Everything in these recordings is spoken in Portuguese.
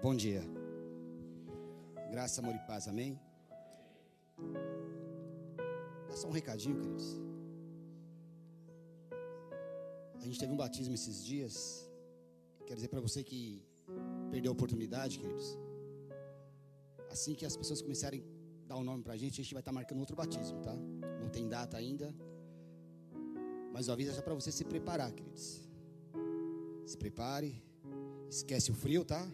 Bom dia. Graça, amor e paz, amém? Dá só um recadinho, queridos. A gente teve um batismo esses dias. Quero dizer para você que perdeu a oportunidade, queridos. Assim que as pessoas começarem a dar o um nome para a gente, a gente vai estar tá marcando outro batismo, tá? Não tem data ainda. Mas o aviso é só para você se preparar, queridos. Se prepare. Esquece o frio, tá?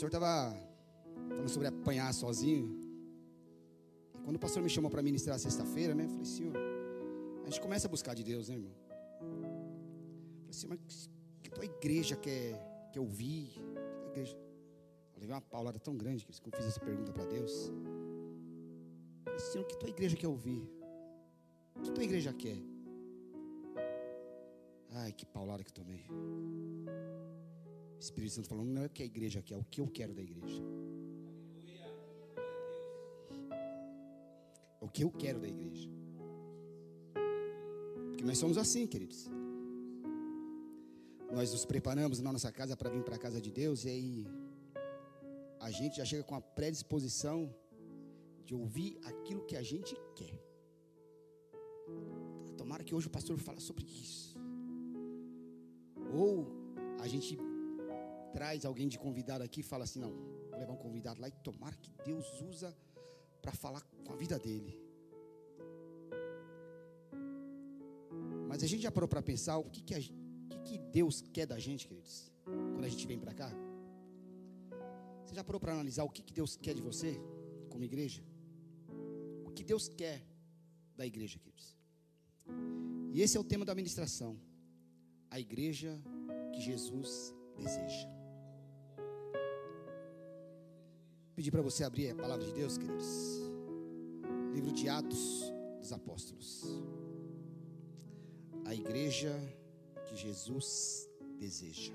Pastor estava falando sobre apanhar sozinho. Quando o pastor me chamou para ministrar sexta-feira, né? Eu falei, senhor, a gente começa a buscar de Deus, né, irmão? Eu falei assim, mas que tua igreja quer, quer ouvir? Que igreja... Eu levei uma paulada tão grande que eu fiz essa pergunta para Deus. Eu falei, senhor, que tua igreja quer ouvir? O que tua igreja quer? Ai, que paulada que eu tomei. Espírito Santo falando, não é o que a igreja quer, é o que eu quero da igreja. É o que eu quero da igreja. Porque nós somos assim, queridos. Nós nos preparamos na nossa casa para vir para a casa de Deus e aí a gente já chega com a predisposição de ouvir aquilo que a gente quer. Tomara que hoje o pastor fale sobre isso. Ou a gente traz alguém de convidado aqui e fala assim: não, vou levar um convidado lá e tomara que Deus usa para falar com a vida dele. Mas a gente já parou para pensar o que, que, a, que, que Deus quer da gente, queridos, quando a gente vem para cá? Você já parou para analisar o que, que Deus quer de você, como igreja? O que Deus quer da igreja, queridos? E esse é o tema da ministração a igreja que Jesus deseja. Pedir para você abrir a palavra de Deus, queridos. Livro de Atos dos Apóstolos. A igreja que Jesus deseja.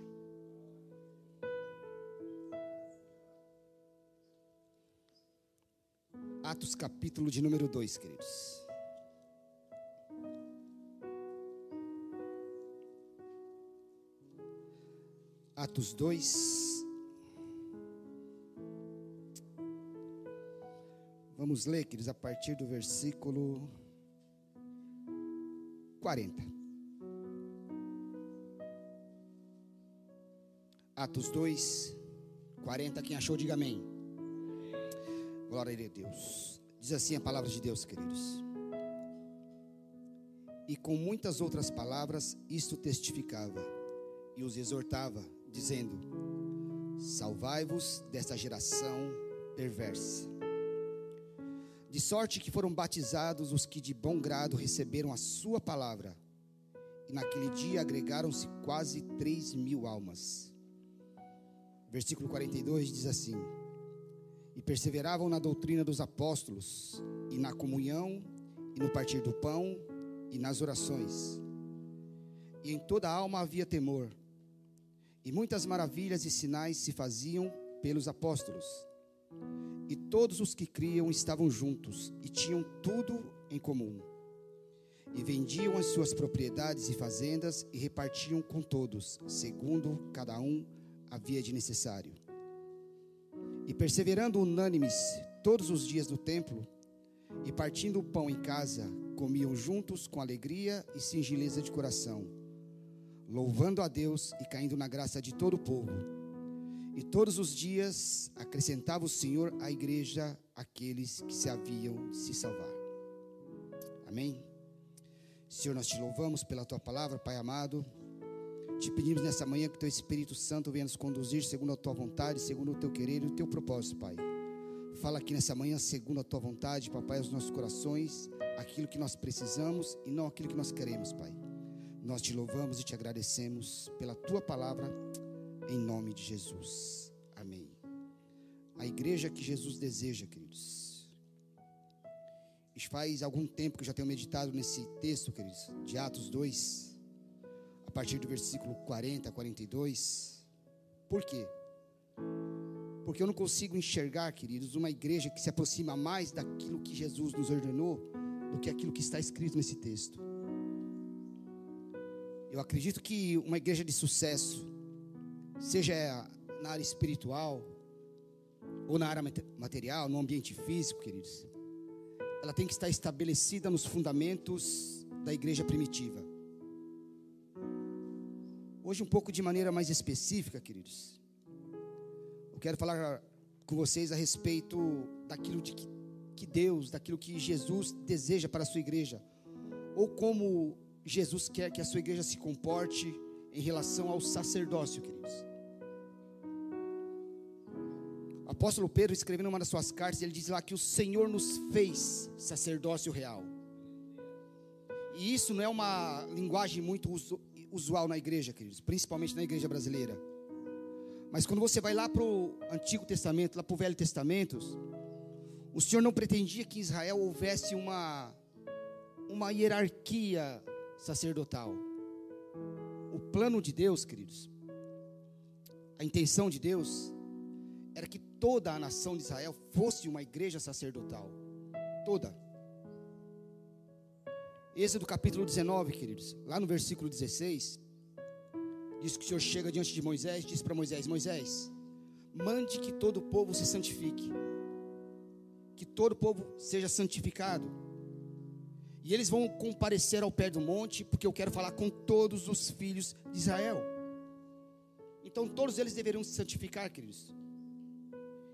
Atos capítulo de número 2, queridos. Atos 2. Vamos ler, queridos, a partir do versículo 40. Atos 2, 40. Quem achou, diga amém. Glória a Deus. Diz assim a palavra de Deus, queridos. E com muitas outras palavras, isto testificava e os exortava dizendo: Salvai-vos desta geração perversa. De sorte que foram batizados os que de bom grado receberam a sua palavra, e naquele dia agregaram-se quase três mil almas. Versículo 42 diz assim: E perseveravam na doutrina dos apóstolos, e na comunhão, e no partir do pão, e nas orações. E em toda a alma havia temor. E muitas maravilhas e sinais se faziam pelos apóstolos. Todos os que criam estavam juntos e tinham tudo em comum. E vendiam as suas propriedades e fazendas e repartiam com todos, segundo cada um havia de necessário. E perseverando unânimes todos os dias no templo, e partindo o pão em casa, comiam juntos com alegria e singeleza de coração louvando a Deus e caindo na graça de todo o povo. E todos os dias acrescentava o Senhor à igreja aqueles que se haviam de se salvar. Amém? Senhor, nós te louvamos pela tua palavra, Pai amado. Te pedimos nessa manhã que teu Espírito Santo venha nos conduzir segundo a tua vontade, segundo o teu querer e o teu propósito, Pai. Fala aqui nessa manhã segundo a tua vontade, papai, aos nossos corações, aquilo que nós precisamos e não aquilo que nós queremos, Pai. Nós te louvamos e te agradecemos pela tua palavra, em nome de Jesus. Amém. A igreja que Jesus deseja, queridos. Isso faz algum tempo que eu já tenho meditado nesse texto, queridos, de Atos 2, a partir do versículo 40 a 42. Por quê? Porque eu não consigo enxergar, queridos, uma igreja que se aproxima mais daquilo que Jesus nos ordenou do que aquilo que está escrito nesse texto. Eu acredito que uma igreja de sucesso, seja na área espiritual ou na área material, no ambiente físico, queridos, ela tem que estar estabelecida nos fundamentos da igreja primitiva. Hoje, um pouco de maneira mais específica, queridos, eu quero falar com vocês a respeito daquilo de que, que Deus, daquilo que Jesus deseja para a sua igreja, ou como Jesus quer que a sua igreja se comporte em relação ao sacerdócio, queridos. O apóstolo Pedro, escrevendo uma das suas cartas, ele diz lá que o Senhor nos fez sacerdócio real. E isso não é uma linguagem muito usual na igreja, queridos, principalmente na igreja brasileira. Mas quando você vai lá para o Antigo Testamento, lá para o Velho Testamento, o Senhor não pretendia que em Israel houvesse uma, uma hierarquia sacerdotal. O plano de Deus, queridos, a intenção de Deus, era que toda a nação de Israel fosse uma igreja sacerdotal. Toda. Êxodo capítulo 19, queridos, lá no versículo 16, diz que o Senhor chega diante de Moisés, diz para Moisés: Moisés, mande que todo o povo se santifique, que todo o povo seja santificado. E eles vão comparecer ao pé do monte, porque eu quero falar com todos os filhos de Israel. Então todos eles deveriam se santificar, queridos.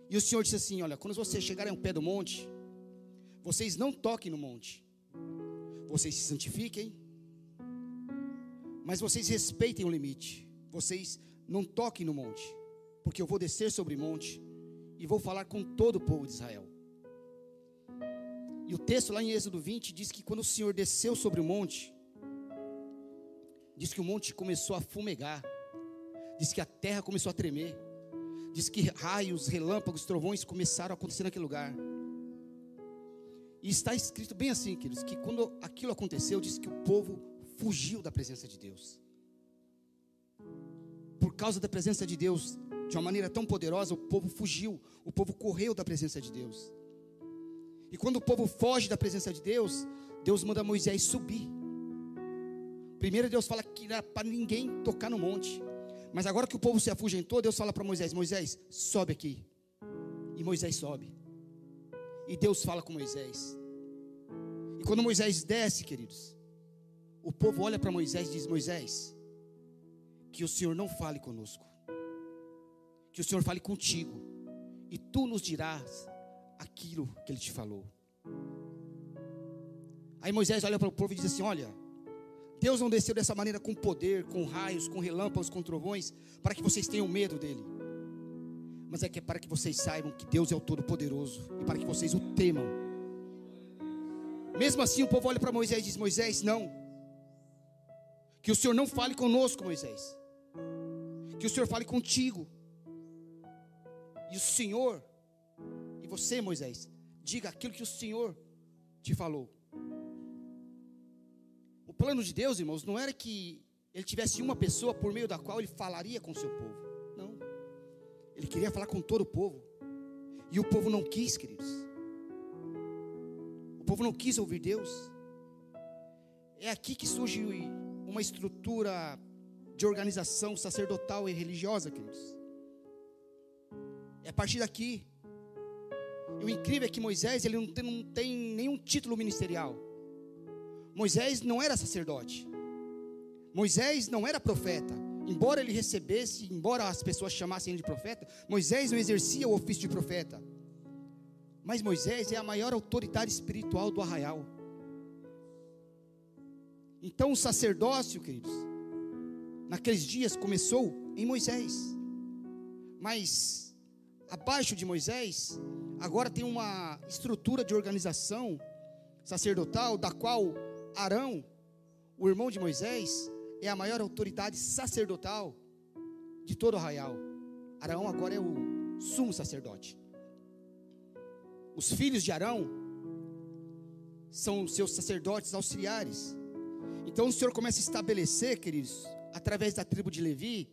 E o Senhor disse assim: Olha, quando vocês chegarem ao pé do monte, vocês não toquem no monte, vocês se santifiquem, mas vocês respeitem o limite. Vocês não toquem no monte, porque eu vou descer sobre o monte e vou falar com todo o povo de Israel. E o texto lá em Êxodo 20 diz que quando o Senhor desceu sobre o monte, diz que o monte começou a fumegar, diz que a terra começou a tremer, diz que raios, relâmpagos, trovões começaram a acontecer naquele lugar. E está escrito bem assim, queridos, que quando aquilo aconteceu, diz que o povo fugiu da presença de Deus. Por causa da presença de Deus, de uma maneira tão poderosa, o povo fugiu, o povo correu da presença de Deus. E quando o povo foge da presença de Deus, Deus manda Moisés subir. Primeiro Deus fala que para ninguém tocar no monte. Mas agora que o povo se afugentou, Deus fala para Moisés: Moisés, sobe aqui. E Moisés sobe. E Deus fala com Moisés. E quando Moisés desce, queridos, o povo olha para Moisés e diz: Moisés, que o Senhor não fale conosco, que o Senhor fale contigo, e tu nos dirás aquilo que ele te falou. Aí Moisés olha para o povo e diz assim: Olha, Deus não desceu dessa maneira com poder, com raios, com relâmpagos, com trovões, para que vocês tenham medo dele, mas é que é para que vocês saibam que Deus é o Todo-Poderoso e para que vocês o temam. Mesmo assim, o povo olha para Moisés e diz: Moisés, não, que o Senhor não fale conosco, Moisés. Que o Senhor fale contigo. E o Senhor, você, Moisés, diga aquilo que o Senhor te falou. O plano de Deus, irmãos, não era que ele tivesse uma pessoa por meio da qual ele falaria com o seu povo. Não. Ele queria falar com todo o povo. E o povo não quis, queridos. O povo não quis ouvir Deus. É aqui que surge uma estrutura de organização sacerdotal e religiosa, queridos. É a partir daqui. E o incrível é que Moisés ele não tem, não tem nenhum título ministerial. Moisés não era sacerdote. Moisés não era profeta. Embora ele recebesse, embora as pessoas chamassem ele de profeta, Moisés não exercia o ofício de profeta. Mas Moisés é a maior autoridade espiritual do arraial. Então o sacerdócio, queridos, naqueles dias começou em Moisés. Mas abaixo de Moisés, agora tem uma estrutura de organização sacerdotal da qual Arão, o irmão de Moisés, é a maior autoridade sacerdotal de todo o arraial. Arão agora é o sumo sacerdote. Os filhos de Arão são seus sacerdotes auxiliares. Então o Senhor começa a estabelecer, queridos, através da tribo de Levi,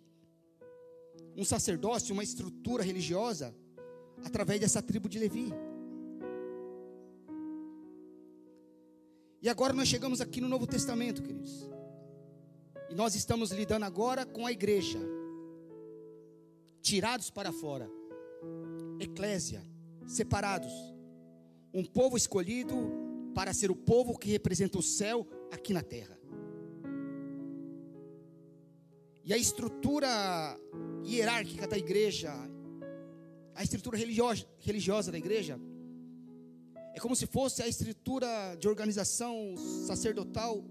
um sacerdócio, uma estrutura religiosa, através dessa tribo de Levi. E agora nós chegamos aqui no Novo Testamento, queridos. E nós estamos lidando agora com a igreja. tirados para fora. Eclésia, separados. Um povo escolhido para ser o povo que representa o céu aqui na terra. E a estrutura hierárquica da igreja, a estrutura religiosa, religiosa da igreja, é como se fosse a estrutura de organização sacerdotal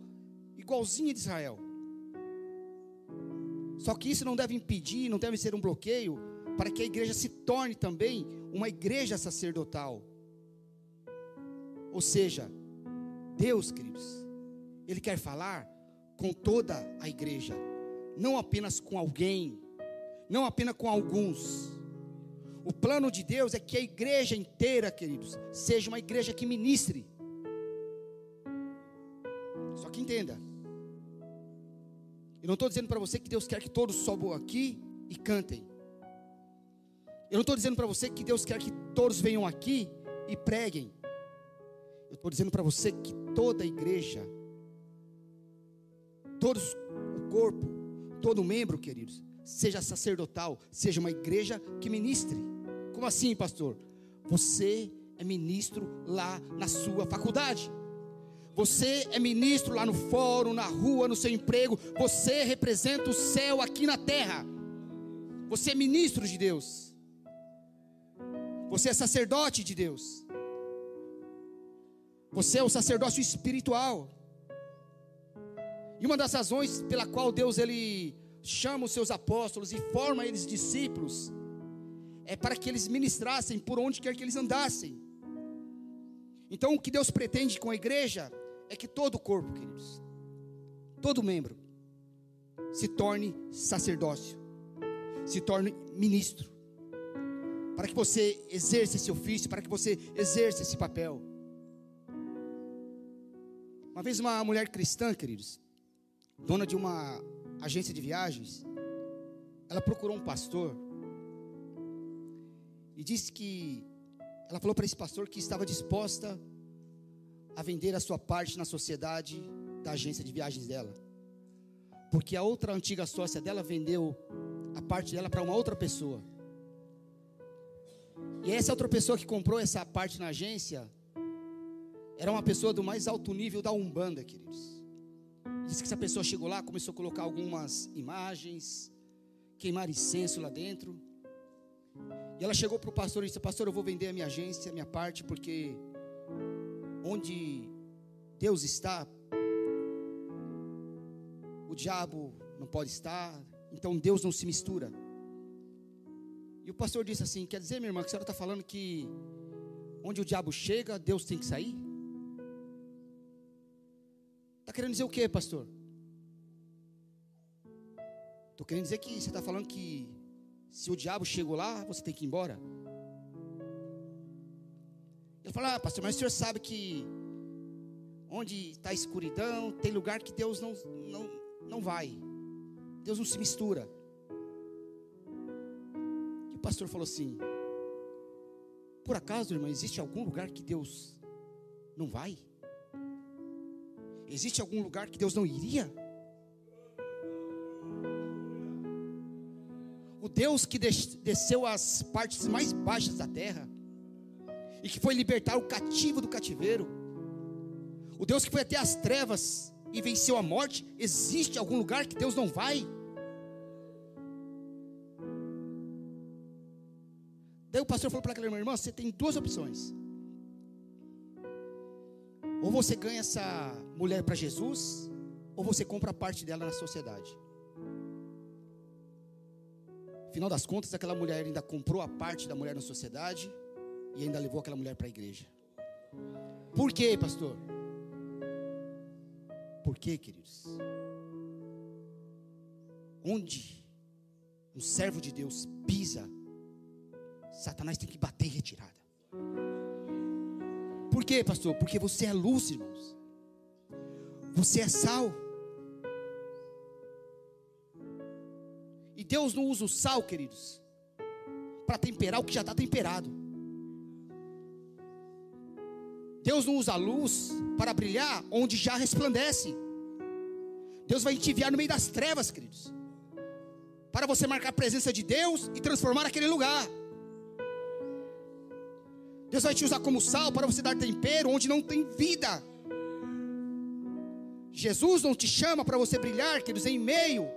igualzinha de Israel. Só que isso não deve impedir, não deve ser um bloqueio para que a igreja se torne também uma igreja sacerdotal. Ou seja, Deus, queridos, Ele quer falar com toda a igreja, não apenas com alguém, não apenas com alguns. O plano de Deus é que a igreja inteira, queridos, seja uma igreja que ministre. Só que entenda, eu não estou dizendo para você que Deus quer que todos sobam aqui e cantem. Eu não estou dizendo para você que Deus quer que todos venham aqui e preguem. Eu estou dizendo para você que toda a igreja, todos o corpo, todo membro, queridos, seja sacerdotal, seja uma igreja que ministre. Como assim, pastor? Você é ministro lá na sua faculdade. Você é ministro lá no fórum, na rua, no seu emprego. Você representa o céu aqui na terra. Você é ministro de Deus. Você é sacerdote de Deus. Você é o sacerdócio espiritual. E uma das razões pela qual Deus ele chama os seus apóstolos e forma eles discípulos é para que eles ministrassem por onde quer que eles andassem. Então, o que Deus pretende com a igreja é que todo o corpo, queridos, todo membro, se torne sacerdócio, se torne ministro, para que você exerça esse ofício, para que você exerça esse papel. Uma vez uma mulher cristã, queridos, dona de uma agência de viagens, ela procurou um pastor e disse que ela falou para esse pastor que estava disposta a vender a sua parte na sociedade da agência de viagens dela. Porque a outra antiga sócia dela vendeu a parte dela para uma outra pessoa. E essa outra pessoa que comprou essa parte na agência era uma pessoa do mais alto nível da Umbanda, queridos. Diz que essa pessoa chegou lá, começou a colocar algumas imagens, queimar incenso lá dentro. E ela chegou para o pastor e disse: Pastor, eu vou vender a minha agência, a minha parte, porque onde Deus está, o diabo não pode estar, então Deus não se mistura. E o pastor disse assim: Quer dizer, minha irmã, que a senhora está falando que onde o diabo chega, Deus tem que sair? Está querendo dizer o que, pastor? Estou querendo dizer que você está falando que se o diabo chegou lá, você tem que ir embora. Ele falou, ah, pastor, mas o senhor sabe que onde está a escuridão, tem lugar que Deus não, não, não vai. Deus não se mistura. E o pastor falou assim: Por acaso, irmão, existe algum lugar que Deus não vai? Existe algum lugar que Deus não iria? Deus que desceu às partes mais baixas da terra e que foi libertar o cativo do cativeiro, o Deus que foi até as trevas e venceu a morte, existe algum lugar que Deus não vai? Daí o pastor falou para aquela irmã: irmã, você tem duas opções. Ou você ganha essa mulher para Jesus, ou você compra parte dela na sociedade. Afinal das contas, aquela mulher ainda comprou a parte da mulher na sociedade e ainda levou aquela mulher para a igreja. Por quê, pastor? Por quê, queridos? Onde um servo de Deus pisa, Satanás tem que bater em retirada. Por quê, pastor? Porque você é luz, irmãos. Você é sal. E Deus não usa o sal, queridos, para temperar o que já está temperado. Deus não usa a luz para brilhar onde já resplandece. Deus vai te enviar no meio das trevas, queridos, para você marcar a presença de Deus e transformar aquele lugar. Deus vai te usar como sal para você dar tempero onde não tem vida. Jesus não te chama para você brilhar, queridos, em meio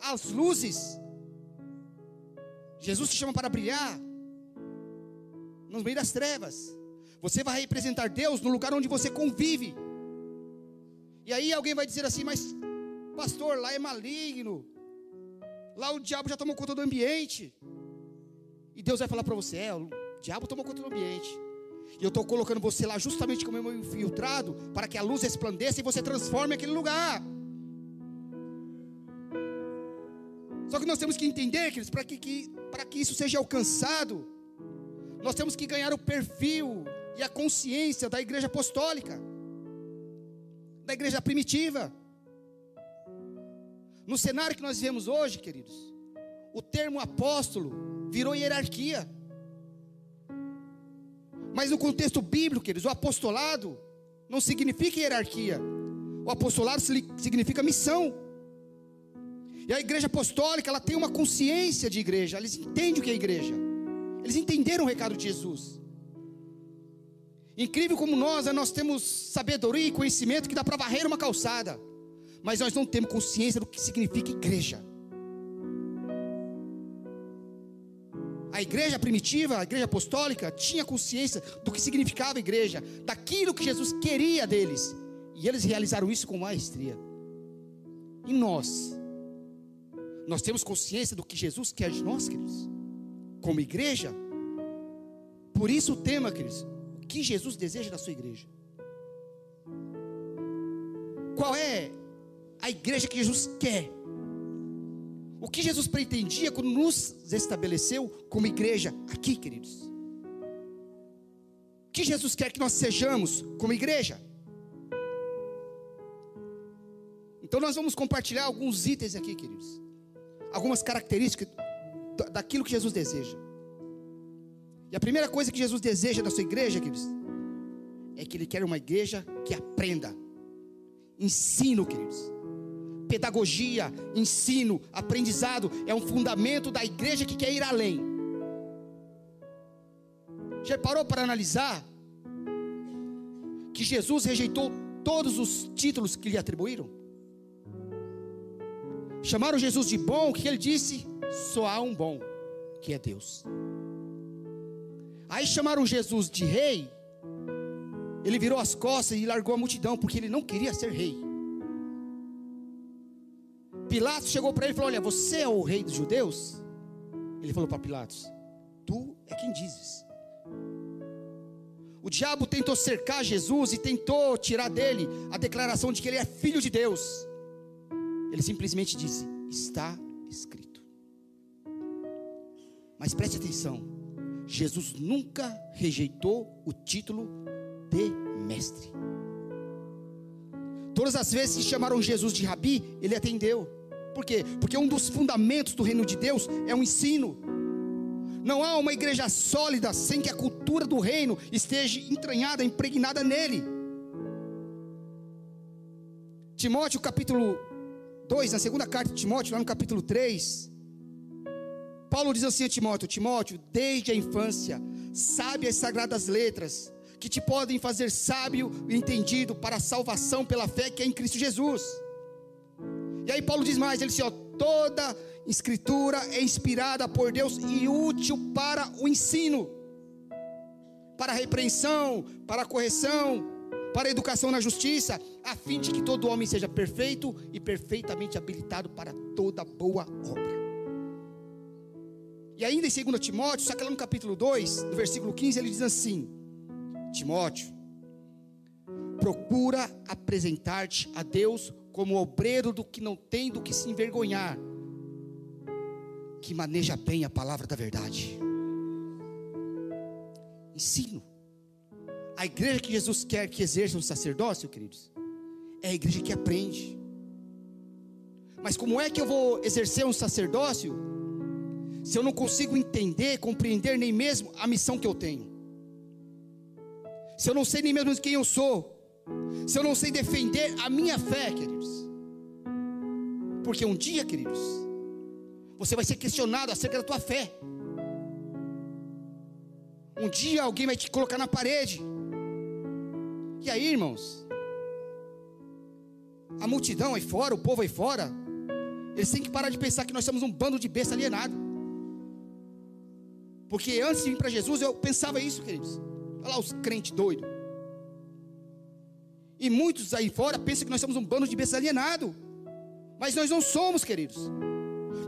às luzes. Jesus te chama para brilhar no meio das trevas. Você vai representar Deus no lugar onde você convive. E aí alguém vai dizer assim: Mas, pastor, lá é maligno. Lá o diabo já tomou conta do ambiente. E Deus vai falar para você: É, o diabo tomou conta do ambiente. E eu estou colocando você lá justamente como meu infiltrado, para que a luz resplandeça e você transforme aquele lugar. Só que nós temos que entender, queridos, para que, que, que isso seja alcançado, nós temos que ganhar o perfil e a consciência da igreja apostólica, da igreja primitiva. No cenário que nós vivemos hoje, queridos, o termo apóstolo virou hierarquia. Mas no contexto bíblico, queridos, o apostolado não significa hierarquia. O apostolado significa missão. E a igreja apostólica, ela tem uma consciência de igreja, eles entendem o que é igreja. Eles entenderam o recado de Jesus. Incrível como nós, né, nós temos sabedoria e conhecimento que dá para varrer uma calçada, mas nós não temos consciência do que significa igreja. A igreja primitiva, a igreja apostólica, tinha consciência do que significava igreja, daquilo que Jesus queria deles, e eles realizaram isso com maestria. E nós, nós temos consciência do que Jesus quer de nós, queridos, como igreja. Por isso o tema, queridos, o que Jesus deseja da sua igreja. Qual é a igreja que Jesus quer? O que Jesus pretendia quando nos estabeleceu como igreja aqui, queridos? O que Jesus quer que nós sejamos como igreja? Então nós vamos compartilhar alguns itens aqui, queridos algumas características daquilo que Jesus deseja. E a primeira coisa que Jesus deseja da sua igreja, queridos, é que Ele quer uma igreja que aprenda. Ensino, queridos. Pedagogia, ensino, aprendizado é um fundamento da igreja que quer ir além. Já parou para analisar que Jesus rejeitou todos os títulos que lhe atribuíram? Chamaram Jesus de bom, o que ele disse? Só há um bom, que é Deus. Aí chamaram Jesus de rei, ele virou as costas e largou a multidão, porque ele não queria ser rei. Pilatos chegou para ele e falou: Olha, você é o rei dos judeus? Ele falou para Pilatos: Tu é quem dizes. O diabo tentou cercar Jesus e tentou tirar dele a declaração de que ele é filho de Deus. Ele simplesmente disse: Está escrito. Mas preste atenção: Jesus nunca rejeitou o título de mestre. Todas as vezes que chamaram Jesus de rabi, ele atendeu. Por quê? Porque um dos fundamentos do reino de Deus é o ensino. Não há uma igreja sólida sem que a cultura do reino esteja entranhada, impregnada nele. Timóteo capítulo 2, na segunda carta de Timóteo, lá no capítulo 3, Paulo diz assim a Timóteo: Timóteo, desde a infância, sabe as sagradas letras, que te podem fazer sábio e entendido para a salvação pela fé que é em Cristo Jesus. E aí Paulo diz mais, ele diz: ó, toda escritura é inspirada por Deus e útil para o ensino, para a repreensão, para a correção, para a educação na justiça, a fim de que todo homem seja perfeito e perfeitamente habilitado para toda boa obra. E ainda em 2 Timóteo, só que lá no capítulo 2, no versículo 15, ele diz assim: Timóteo, procura apresentar-te a Deus como obreiro do que não tem do que se envergonhar, que maneja bem a palavra da verdade. Ensino. A igreja que Jesus quer que exerça um sacerdócio, queridos, é a igreja que aprende. Mas como é que eu vou exercer um sacerdócio se eu não consigo entender, compreender nem mesmo a missão que eu tenho? Se eu não sei nem mesmo quem eu sou, se eu não sei defender a minha fé, queridos. Porque um dia, queridos, Você vai ser questionado acerca da tua fé. Um dia alguém vai te colocar na parede. Aí, irmãos? A multidão aí fora, o povo aí fora, eles têm que parar de pensar que nós somos um bando de besta alienado. Porque antes de vir para Jesus, eu pensava isso, queridos. Olha lá os crentes doidos. E muitos aí fora pensam que nós somos um bando de besta alienado. Mas nós não somos, queridos.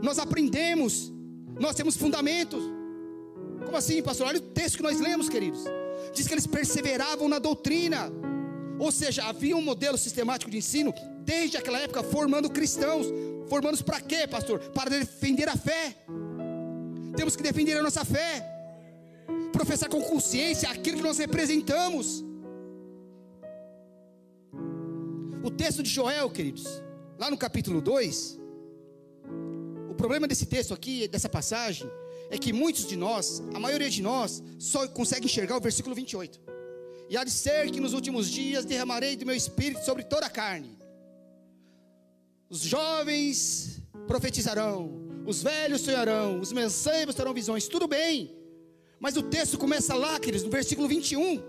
Nós aprendemos. Nós temos fundamentos. Como assim, pastor? Olha o texto que nós lemos, queridos. Diz que eles perseveravam na doutrina. Ou seja, havia um modelo sistemático de ensino desde aquela época formando cristãos. Formando para quê, pastor? Para defender a fé. Temos que defender a nossa fé. Professar com consciência aquilo que nós representamos. O texto de Joel, queridos, lá no capítulo 2, o problema desse texto aqui, dessa passagem, é que muitos de nós, a maioria de nós, só consegue enxergar o versículo 28. E há de ser que nos últimos dias derramarei do meu espírito sobre toda a carne. Os jovens profetizarão, os velhos sonharão, os mensageiros terão visões, tudo bem. Mas o texto começa lá, queridos, no versículo 21,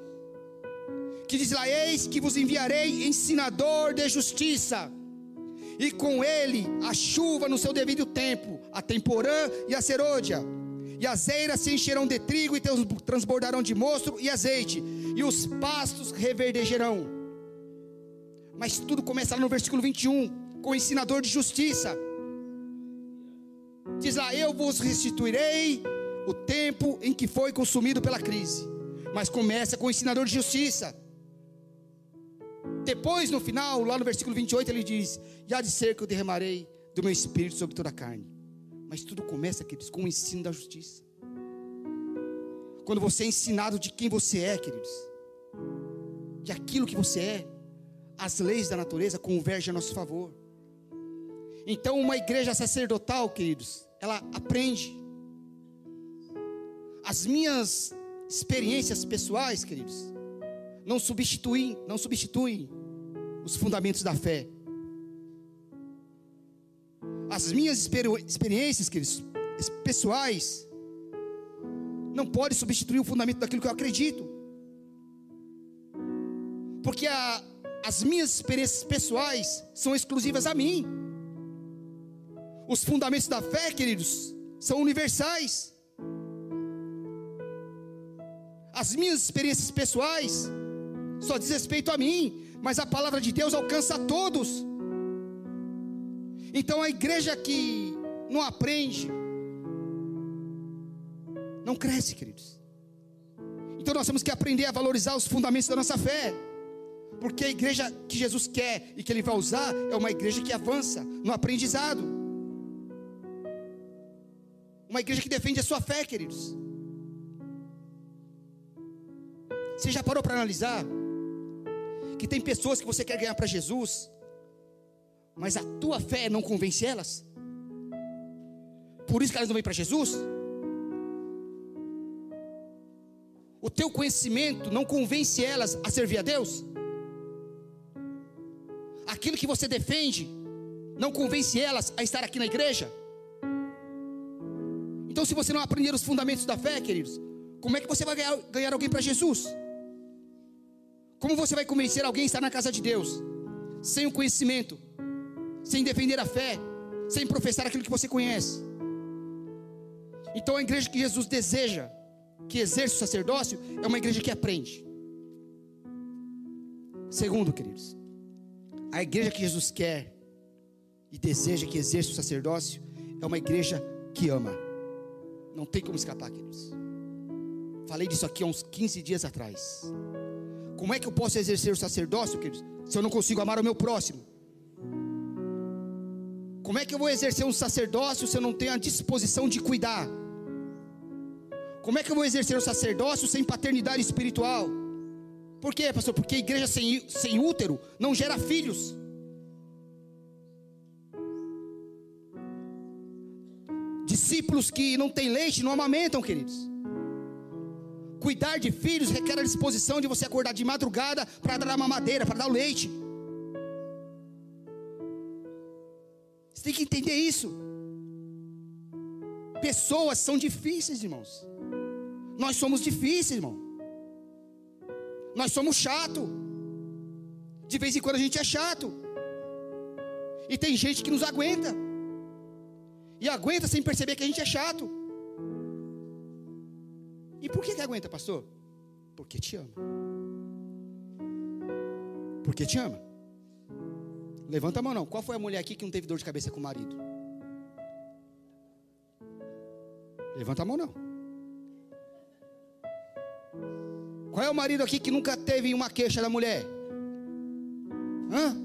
que diz lá: Eis que vos enviarei ensinador de justiça, e com ele a chuva no seu devido tempo, a temporã e a serôdia e as eiras se encherão de trigo e transbordarão de mosto e azeite, e os pastos reverdejarão. Mas tudo começa lá no versículo 21, com o ensinador de justiça. Diz lá: Eu vos restituirei o tempo em que foi consumido pela crise. Mas começa com o ensinador de justiça. Depois, no final, lá no versículo 28, ele diz: há de ser que eu derramarei do meu espírito sobre toda a carne. Mas tudo começa, queridos, com o ensino da justiça. Quando você é ensinado de quem você é, queridos, de aquilo que você é, as leis da natureza convergem a nosso favor. Então, uma igreja sacerdotal, queridos, ela aprende. As minhas experiências pessoais, queridos, não substituem, não substituem os fundamentos da fé as minhas experiências, queridos, pessoais, não pode substituir o fundamento daquilo que eu acredito. Porque a, as minhas experiências pessoais são exclusivas a mim. Os fundamentos da fé, queridos, são universais. As minhas experiências pessoais só diz respeito a mim, mas a palavra de Deus alcança a todos. Então a igreja que não aprende, não cresce, queridos. Então nós temos que aprender a valorizar os fundamentos da nossa fé. Porque a igreja que Jesus quer e que Ele vai usar é uma igreja que avança no aprendizado. Uma igreja que defende a sua fé, queridos. Você já parou para analisar que tem pessoas que você quer ganhar para Jesus, mas a tua fé não convence elas? Por isso que elas não vêm para Jesus? O teu conhecimento não convence elas a servir a Deus? Aquilo que você defende não convence elas a estar aqui na igreja? Então, se você não aprender os fundamentos da fé, queridos, como é que você vai ganhar, ganhar alguém para Jesus? Como você vai convencer alguém a estar na casa de Deus? Sem o conhecimento sem defender a fé, sem professar aquilo que você conhece. Então a igreja que Jesus deseja, que exerce o sacerdócio, é uma igreja que aprende. Segundo, queridos, a igreja que Jesus quer e deseja que exerça o sacerdócio é uma igreja que ama. Não tem como escapar, queridos. Falei disso aqui há uns 15 dias atrás. Como é que eu posso exercer o sacerdócio, queridos, se eu não consigo amar o meu próximo? Como é que eu vou exercer um sacerdócio se eu não tenho a disposição de cuidar? Como é que eu vou exercer o sacerdócio sem paternidade espiritual? Por quê, pastor? Porque igreja sem, sem útero não gera filhos. Discípulos que não têm leite não amamentam, queridos. Cuidar de filhos requer a disposição de você acordar de madrugada para dar a mamadeira, para dar o leite. Você tem que entender isso. Pessoas são difíceis, irmãos. Nós somos difíceis, irmão. Nós somos chato. De vez em quando a gente é chato. E tem gente que nos aguenta. E aguenta sem perceber que a gente é chato. E por que, que aguenta, pastor? Porque te ama. Porque te ama. Levanta a mão não. Qual foi a mulher aqui que não teve dor de cabeça com o marido? Levanta a mão não. Qual é o marido aqui que nunca teve uma queixa da mulher? Hã?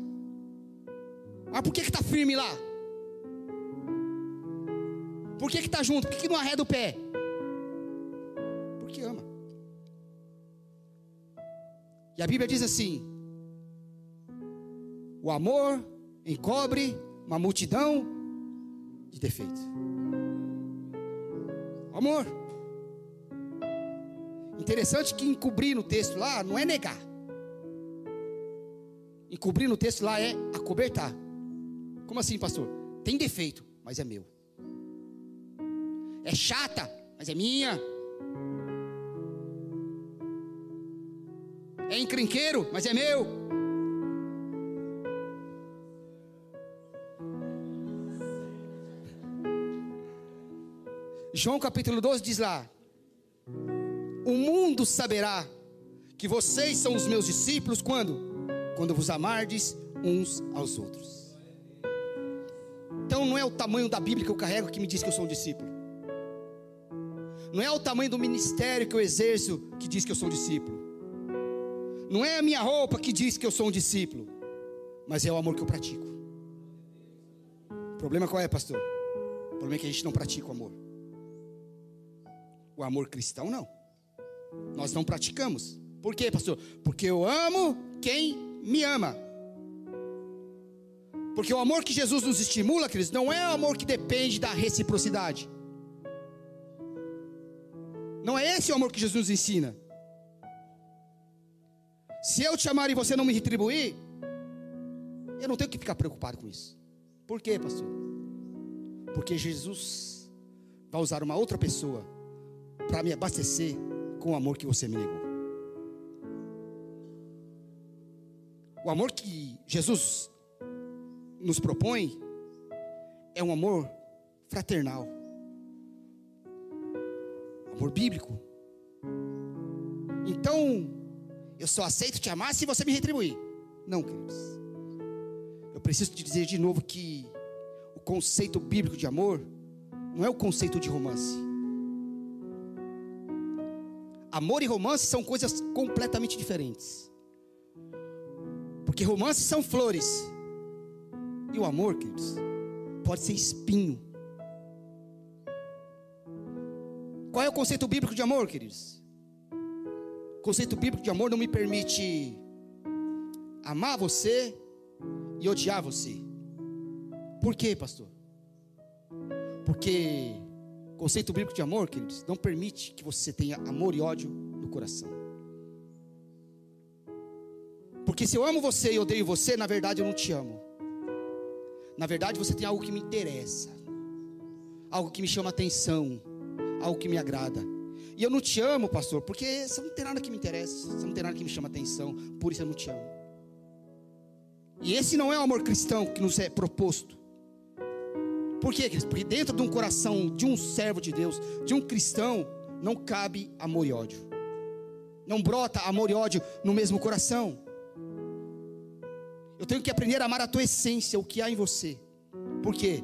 Ah, por que que tá firme lá? Por que que tá junto? Por que, que não arreda o pé? Porque ama. E a Bíblia diz assim: o amor encobre uma multidão de defeitos. Amor. Interessante que encobrir no texto lá não é negar. Encobrir no texto lá é acobertar. Como assim, pastor? Tem defeito, mas é meu. É chata, mas é minha. É encrenqueiro, mas é meu. João capítulo 12 diz lá: O mundo saberá que vocês são os meus discípulos quando? Quando vos amardes uns aos outros. Então não é o tamanho da Bíblia que eu carrego que me diz que eu sou um discípulo. Não é o tamanho do ministério que eu exerço que diz que eu sou um discípulo. Não é a minha roupa que diz que eu sou um discípulo. Mas é o amor que eu pratico. O problema qual é, pastor? O problema é que a gente não pratica o amor. O amor cristão não. Nós não praticamos. Por quê, pastor? Porque eu amo quem me ama. Porque o amor que Jesus nos estimula, queridos, não é o amor que depende da reciprocidade. Não é esse o amor que Jesus nos ensina. Se eu te amar e você não me retribuir, eu não tenho que ficar preocupado com isso. Por quê, pastor? Porque Jesus vai usar uma outra pessoa para me abastecer com o amor que você me negou. O amor que Jesus nos propõe é um amor fraternal, amor bíblico. Então, eu só aceito te amar se você me retribuir. Não, queridos. Eu preciso te dizer de novo que o conceito bíblico de amor não é o conceito de romance. Amor e romance são coisas completamente diferentes. Porque romances são flores. E o amor, queridos, pode ser espinho. Qual é o conceito bíblico de amor, queridos? O conceito bíblico de amor não me permite amar você e odiar você. Por quê, pastor? Porque conceito bíblico de amor, queridos, não permite que você tenha amor e ódio no coração. Porque se eu amo você e odeio você, na verdade eu não te amo. Na verdade você tem algo que me interessa, algo que me chama atenção, algo que me agrada. E eu não te amo, pastor, porque você não tem nada que me interessa, você não tem nada que me chama atenção, por isso eu não te amo. E esse não é o amor cristão que nos é proposto. Por quê? Porque dentro de um coração de um servo de Deus, de um cristão, não cabe amor e ódio. Não brota amor e ódio no mesmo coração. Eu tenho que aprender a amar a tua essência, o que há em você. Por quê?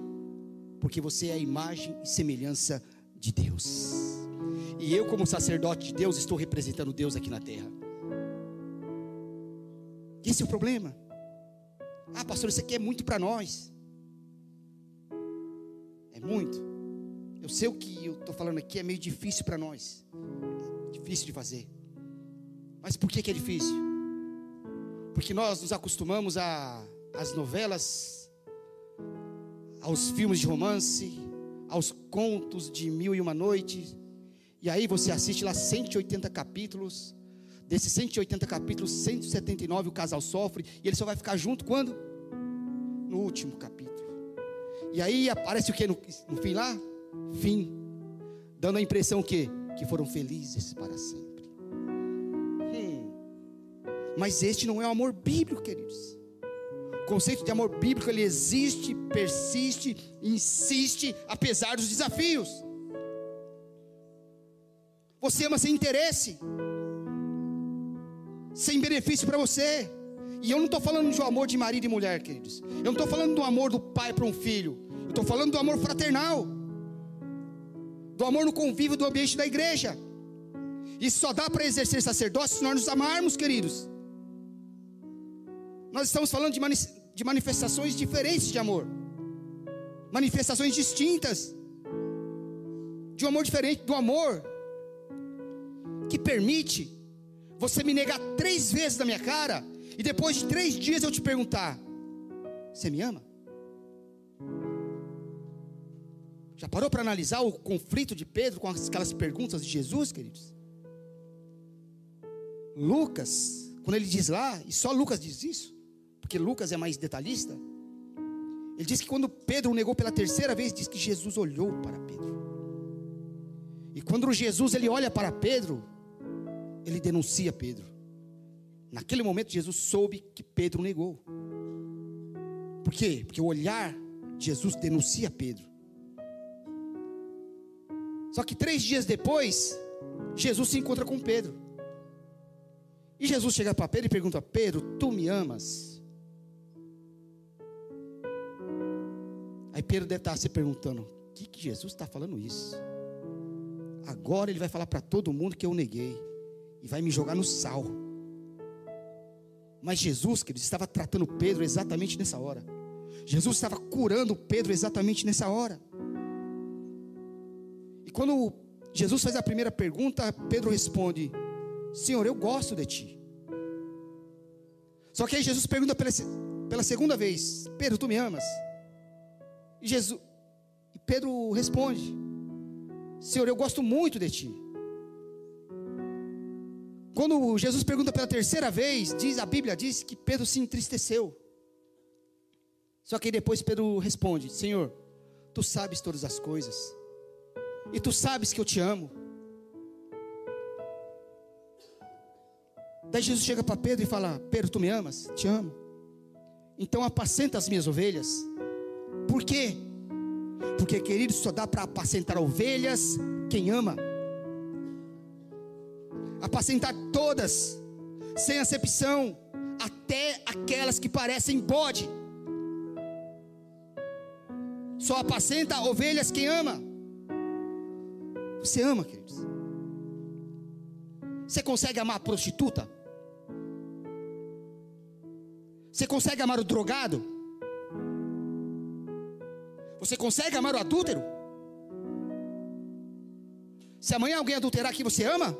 Porque você é a imagem e semelhança de Deus. E eu, como sacerdote de Deus, estou representando Deus aqui na terra. Esse é o problema. Ah, pastor, isso aqui é muito para nós muito. Eu sei o que eu estou falando aqui é meio difícil para nós, difícil de fazer. Mas por que, que é difícil? Porque nós nos acostumamos a às novelas, aos filmes de romance, aos contos de mil e uma noites. E aí você assiste lá 180 capítulos. Desses 180 capítulos, 179 o casal sofre. E ele só vai ficar junto quando? No último capítulo. E aí aparece o que no, no fim lá? fim, dando a impressão que que foram felizes para sempre. Hum. Mas este não é o amor bíblico, queridos. O conceito de amor bíblico ele existe, persiste, insiste apesar dos desafios. Você ama sem interesse, sem benefício para você. E eu não estou falando de um amor de marido e mulher, queridos. Eu não estou falando do amor do pai para um filho. Eu estou falando do amor fraternal do amor no convívio do ambiente da igreja. Isso só dá para exercer sacerdócio se nós nos amarmos, queridos. Nós estamos falando de, mani de manifestações diferentes de amor, manifestações distintas, de um amor diferente, do amor que permite você me negar três vezes na minha cara e depois de três dias eu te perguntar: Você me ama? Já parou para analisar o conflito de Pedro com aquelas perguntas de Jesus, queridos? Lucas, quando ele diz lá, e só Lucas diz isso, porque Lucas é mais detalhista, ele diz que quando Pedro o negou pela terceira vez, diz que Jesus olhou para Pedro. E quando Jesus ele olha para Pedro, ele denuncia Pedro. Naquele momento Jesus soube que Pedro negou. Por quê? Porque o olhar de Jesus denuncia Pedro. Só que três dias depois, Jesus se encontra com Pedro. E Jesus chega para Pedro e pergunta: Pedro, tu me amas? Aí Pedro deve estar se perguntando: o que, que Jesus está falando isso? Agora ele vai falar para todo mundo que eu neguei e vai me jogar no sal. Mas Jesus, queridos, estava tratando Pedro exatamente nessa hora. Jesus estava curando Pedro exatamente nessa hora quando Jesus faz a primeira pergunta, Pedro responde: Senhor, eu gosto de ti. Só que aí Jesus pergunta pela, pela segunda vez: Pedro, tu me amas? E Jesus, e Pedro responde: Senhor, eu gosto muito de ti. Quando Jesus pergunta pela terceira vez, diz a Bíblia diz que Pedro se entristeceu. Só que depois Pedro responde: Senhor, tu sabes todas as coisas e tu sabes que eu te amo. Daí Jesus chega para Pedro e fala: Pedro, tu me amas? Te amo. Então apacenta as minhas ovelhas. Por quê? Porque, querido, só dá para apacentar ovelhas quem ama. Apacentar todas, sem acepção, até aquelas que parecem bode. Só apacenta ovelhas quem ama. Você ama, queridos? Você consegue amar a prostituta? Você consegue amar o drogado? Você consegue amar o adúltero? Se amanhã alguém adulterar aqui, você ama?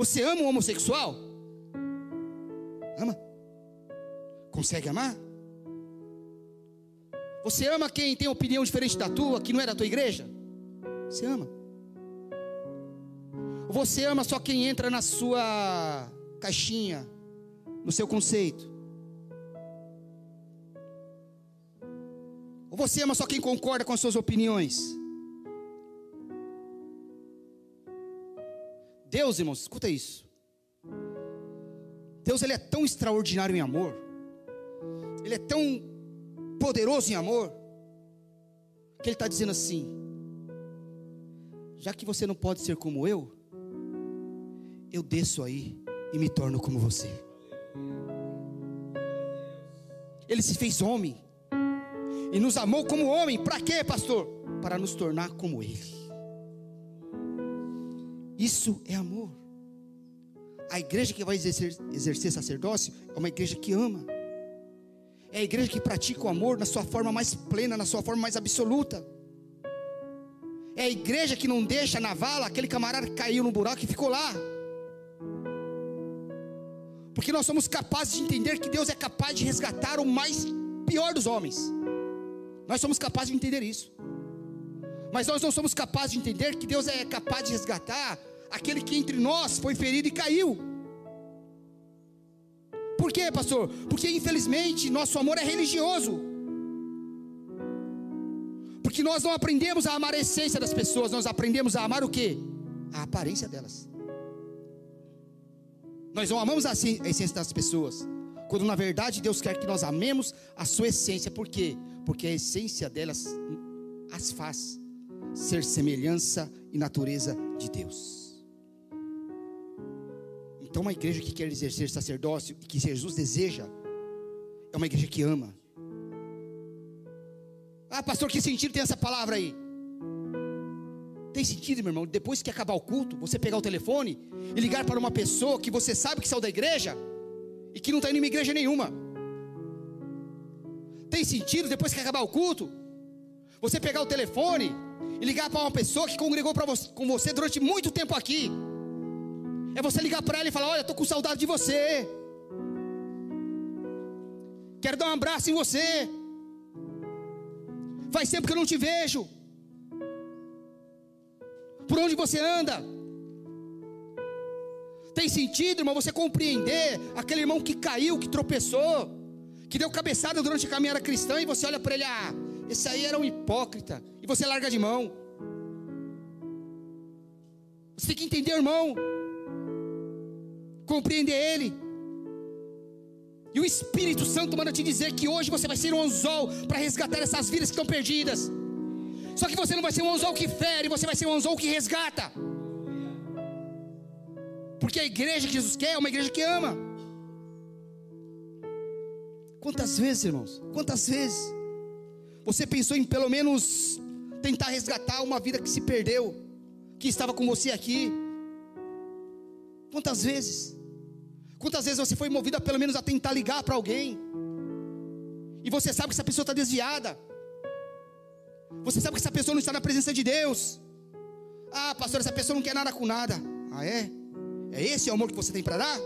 Você ama o homossexual? Ama? Consegue amar? Você ama quem tem opinião diferente da tua, que não é da tua igreja? Você ama. Você ama só quem entra na sua caixinha, no seu conceito? Ou você ama só quem concorda com as suas opiniões? Deus, irmãos, escuta isso. Deus ele é tão extraordinário em amor. Ele é tão poderoso em amor, que Ele está dizendo assim: já que você não pode ser como eu, eu desço aí e me torno como você. Ele se fez homem e nos amou como homem, para quê, pastor? Para nos tornar como Ele. Isso é amor. A igreja que vai exercer, exercer sacerdócio é uma igreja que ama. É a igreja que pratica o amor na sua forma mais plena, na sua forma mais absoluta. É a igreja que não deixa na vala aquele camarada que caiu no buraco e ficou lá. Porque nós somos capazes de entender que Deus é capaz de resgatar o mais pior dos homens. Nós somos capazes de entender isso. Mas nós não somos capazes de entender que Deus é capaz de resgatar aquele que entre nós foi ferido e caiu. Por quê, pastor? Porque infelizmente nosso amor é religioso. Porque nós não aprendemos a amar a essência das pessoas, nós aprendemos a amar o que? A aparência delas. Nós não amamos a essência das pessoas, quando na verdade Deus quer que nós amemos a sua essência, por quê? Porque a essência delas as faz ser semelhança e natureza de Deus. Então, uma igreja que quer exercer sacerdócio e que Jesus deseja, é uma igreja que ama. Ah, pastor, que sentido tem essa palavra aí? Tem sentido, meu irmão, depois que acabar o culto, você pegar o telefone e ligar para uma pessoa que você sabe que saiu da igreja e que não está indo em igreja nenhuma. Tem sentido depois que acabar o culto, você pegar o telefone e ligar para uma pessoa que congregou você, com você durante muito tempo aqui. É você ligar para ela e falar: Olha, estou com saudade de você. Quero dar um abraço em você. Faz tempo que eu não te vejo. Por onde você anda? Tem sentido, irmão, você compreender aquele irmão que caiu, que tropeçou, que deu cabeçada durante a caminhada cristã e você olha para ele, ah, esse aí era um hipócrita, e você larga de mão. Você tem que entender, irmão, compreender ele. E o Espírito Santo manda te dizer que hoje você vai ser um anzol para resgatar essas vidas que estão perdidas. Só que você não vai ser um anzol que fere, você vai ser um anzol que resgata. Porque a igreja que Jesus quer é uma igreja que ama. Quantas vezes, irmãos? Quantas vezes você pensou em pelo menos tentar resgatar uma vida que se perdeu, que estava com você aqui? Quantas vezes? Quantas vezes você foi movido a pelo menos a tentar ligar para alguém? E você sabe que essa pessoa está desviada. Você sabe que essa pessoa não está na presença de Deus. Ah, pastor, essa pessoa não quer nada com nada. Ah, é? É esse o amor que você tem para dar?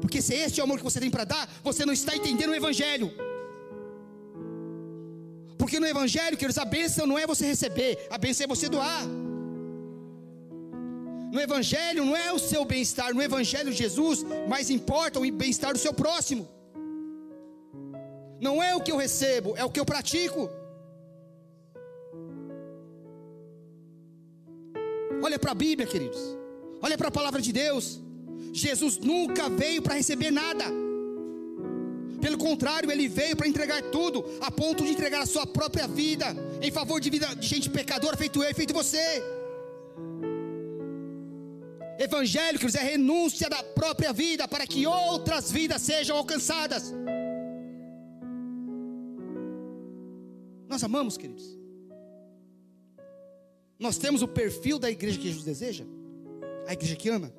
Porque se é este o amor que você tem para dar, você não está entendendo o Evangelho. Porque no Evangelho, queridos, a bênção não é você receber, a bênção é você doar. No Evangelho não é o seu bem-estar, no Evangelho Jesus, mais importa o bem-estar do seu próximo. Não é o que eu recebo, é o que eu pratico. Olha para a Bíblia, queridos. Olha para a palavra de Deus. Jesus nunca veio para receber nada. Pelo contrário, ele veio para entregar tudo, a ponto de entregar a sua própria vida em favor de vida de gente pecadora, feito eu, feito você. Evangélicos é renúncia da própria vida para que outras vidas sejam alcançadas. Nós amamos, queridos. Nós temos o perfil da igreja que Jesus deseja, a igreja que ama.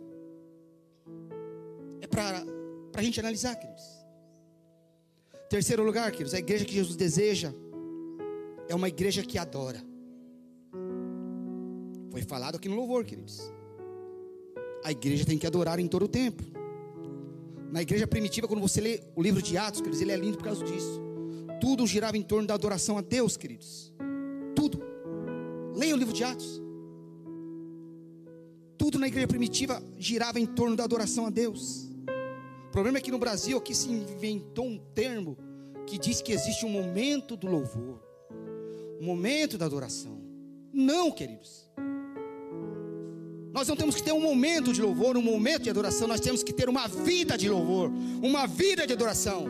É para a gente analisar, queridos. Terceiro lugar, queridos, a igreja que Jesus deseja é uma igreja que adora. Foi falado aqui no louvor, queridos. A igreja tem que adorar em todo o tempo. Na igreja primitiva, quando você lê o livro de Atos, queridos, ele é lindo por causa disso. Tudo girava em torno da adoração a Deus, queridos. Tudo. Leia o livro de Atos. Tudo na igreja primitiva girava em torno da adoração a Deus. O problema é que no Brasil aqui se inventou um termo que diz que existe um momento do louvor, um momento da adoração. Não, queridos. Nós não temos que ter um momento de louvor, um momento de adoração, nós temos que ter uma vida de louvor, uma vida de adoração.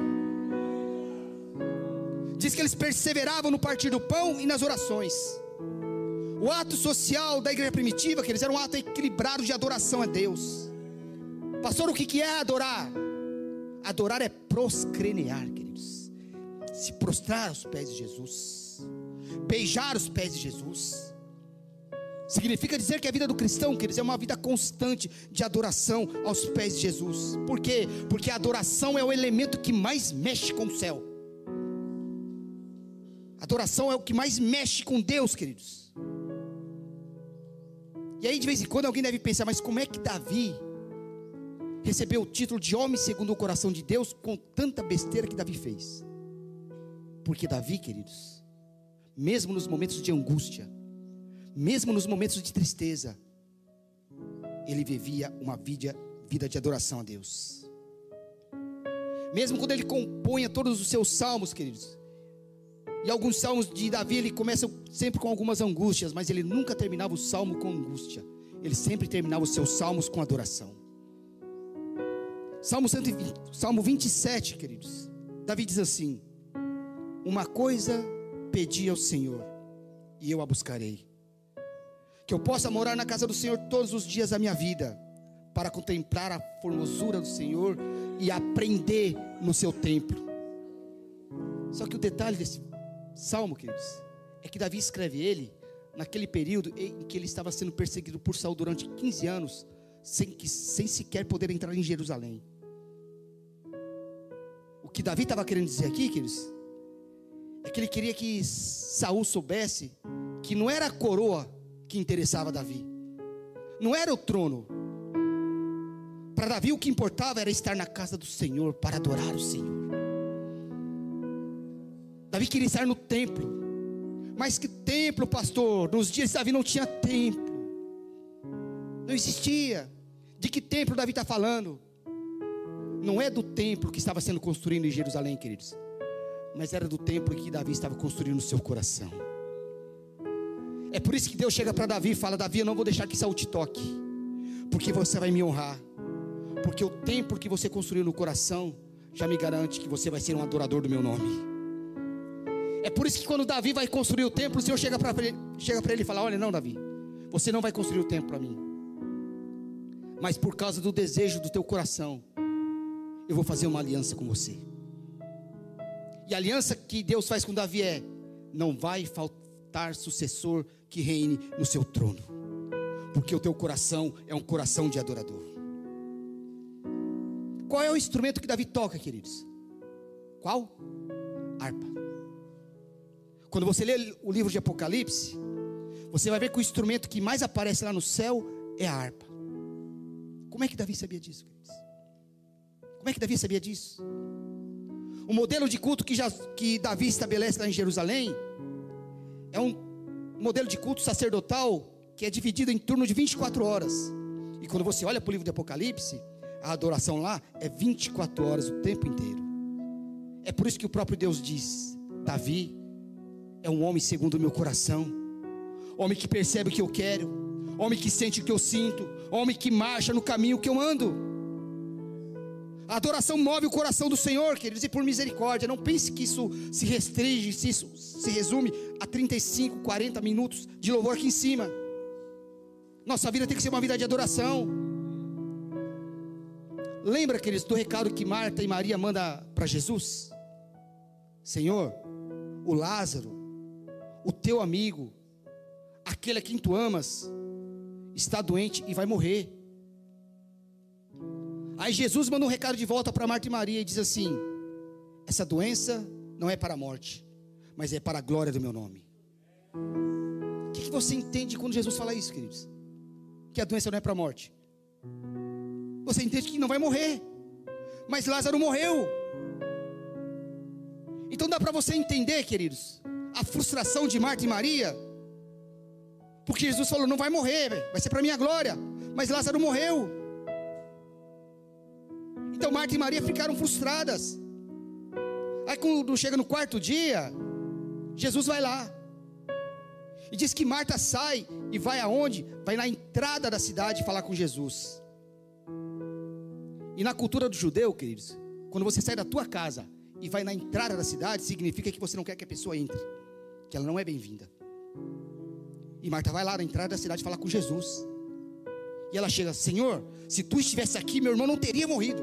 Diz que eles perseveravam no partir do pão e nas orações. O ato social da igreja primitiva, que eles eram um ato equilibrado de adoração a Deus. Pastor, o que é adorar? Adorar é proscrenear, queridos. Se prostrar aos pés de Jesus. Beijar os pés de Jesus Significa dizer que a vida do cristão, queridos, é uma vida constante de adoração aos pés de Jesus. Por quê? Porque a adoração é o elemento que mais mexe com o céu. Adoração é o que mais mexe com Deus, queridos. E aí, de vez em quando, alguém deve pensar: mas como é que Davi recebeu o título de homem segundo o coração de Deus com tanta besteira que Davi fez? Porque Davi, queridos, mesmo nos momentos de angústia, mesmo nos momentos de tristeza, ele vivia uma vida, vida de adoração a Deus. Mesmo quando ele compunha todos os seus salmos, queridos, E alguns salmos de Davi, ele começa sempre com algumas angústias, mas ele nunca terminava o salmo com angústia. Ele sempre terminava os seus salmos com adoração. Salmo, 120, salmo 27, queridos. Davi diz assim: Uma coisa pedi ao Senhor, e eu a buscarei. Que eu possa morar na casa do Senhor todos os dias da minha vida, para contemplar a formosura do Senhor e aprender no seu templo. Só que o detalhe desse salmo, queridos, é que Davi escreve ele naquele período em que ele estava sendo perseguido por Saul durante 15 anos, sem, que, sem sequer poder entrar em Jerusalém. O que Davi estava querendo dizer aqui, queridos, é que ele queria que Saul soubesse que não era a coroa que interessava Davi, não era o trono. Para Davi o que importava era estar na casa do Senhor para adorar o Senhor. Davi queria estar no templo. Mas que templo, pastor? Nos dias de Davi não tinha templo. Não existia. De que templo Davi está falando? Não é do templo que estava sendo construído em Jerusalém, queridos. Mas era do templo que Davi estava construindo no seu coração. É por isso que Deus chega para Davi e fala: Davi, eu não vou deixar que Saul te toque, porque você vai me honrar. Porque o templo que você construiu no coração já me garante que você vai ser um adorador do meu nome. É por isso que quando Davi vai construir o templo, o Senhor chega para ele, chega ele e fala: Olha, não, Davi, você não vai construir o templo para mim, mas por causa do desejo do teu coração, eu vou fazer uma aliança com você. E a aliança que Deus faz com Davi é: não vai faltar sucessor que reine no seu trono, porque o teu coração é um coração de adorador. Qual é o instrumento que Davi toca, queridos? Qual? Harpa. Quando você lê o livro de Apocalipse, você vai ver que o instrumento que mais aparece lá no céu é a harpa. Como é que Davi sabia disso? Como é que Davi sabia disso? O modelo de culto que, já, que Davi estabelece lá em Jerusalém é um modelo de culto sacerdotal que é dividido em turno de 24 horas. E quando você olha para o livro de Apocalipse, a adoração lá é 24 horas o tempo inteiro. É por isso que o próprio Deus diz: Davi é um homem segundo o meu coração, homem que percebe o que eu quero, homem que sente o que eu sinto, homem que marcha no caminho que eu ando. A adoração move o coração do Senhor, queridos, e por misericórdia, não pense que isso se restringe, se isso se resume a 35, 40 minutos de louvor aqui em cima. Nossa vida tem que ser uma vida de adoração. Lembra, queridos, do recado que Marta e Maria mandam para Jesus? Senhor, o Lázaro o teu amigo, aquele a quem tu amas, está doente e vai morrer. Aí Jesus manda um recado de volta para Marta e Maria e diz assim: Essa doença não é para a morte, mas é para a glória do meu nome. O que, que você entende quando Jesus fala isso, queridos? Que a doença não é para a morte. Você entende que não vai morrer, mas Lázaro morreu. Então dá para você entender, queridos, a frustração de Marta e Maria, porque Jesus falou: não vai morrer, vai ser para minha glória, mas Lázaro morreu. Então Marta e Maria ficaram frustradas. Aí quando chega no quarto dia, Jesus vai lá. E diz que Marta sai e vai aonde? Vai na entrada da cidade falar com Jesus. E na cultura do judeu, queridos, quando você sai da tua casa e vai na entrada da cidade, significa que você não quer que a pessoa entre que ela não é bem-vinda. E Marta vai lá na entrada da cidade falar com Jesus. E ela chega, Senhor, se tu estivesse aqui, meu irmão não teria morrido.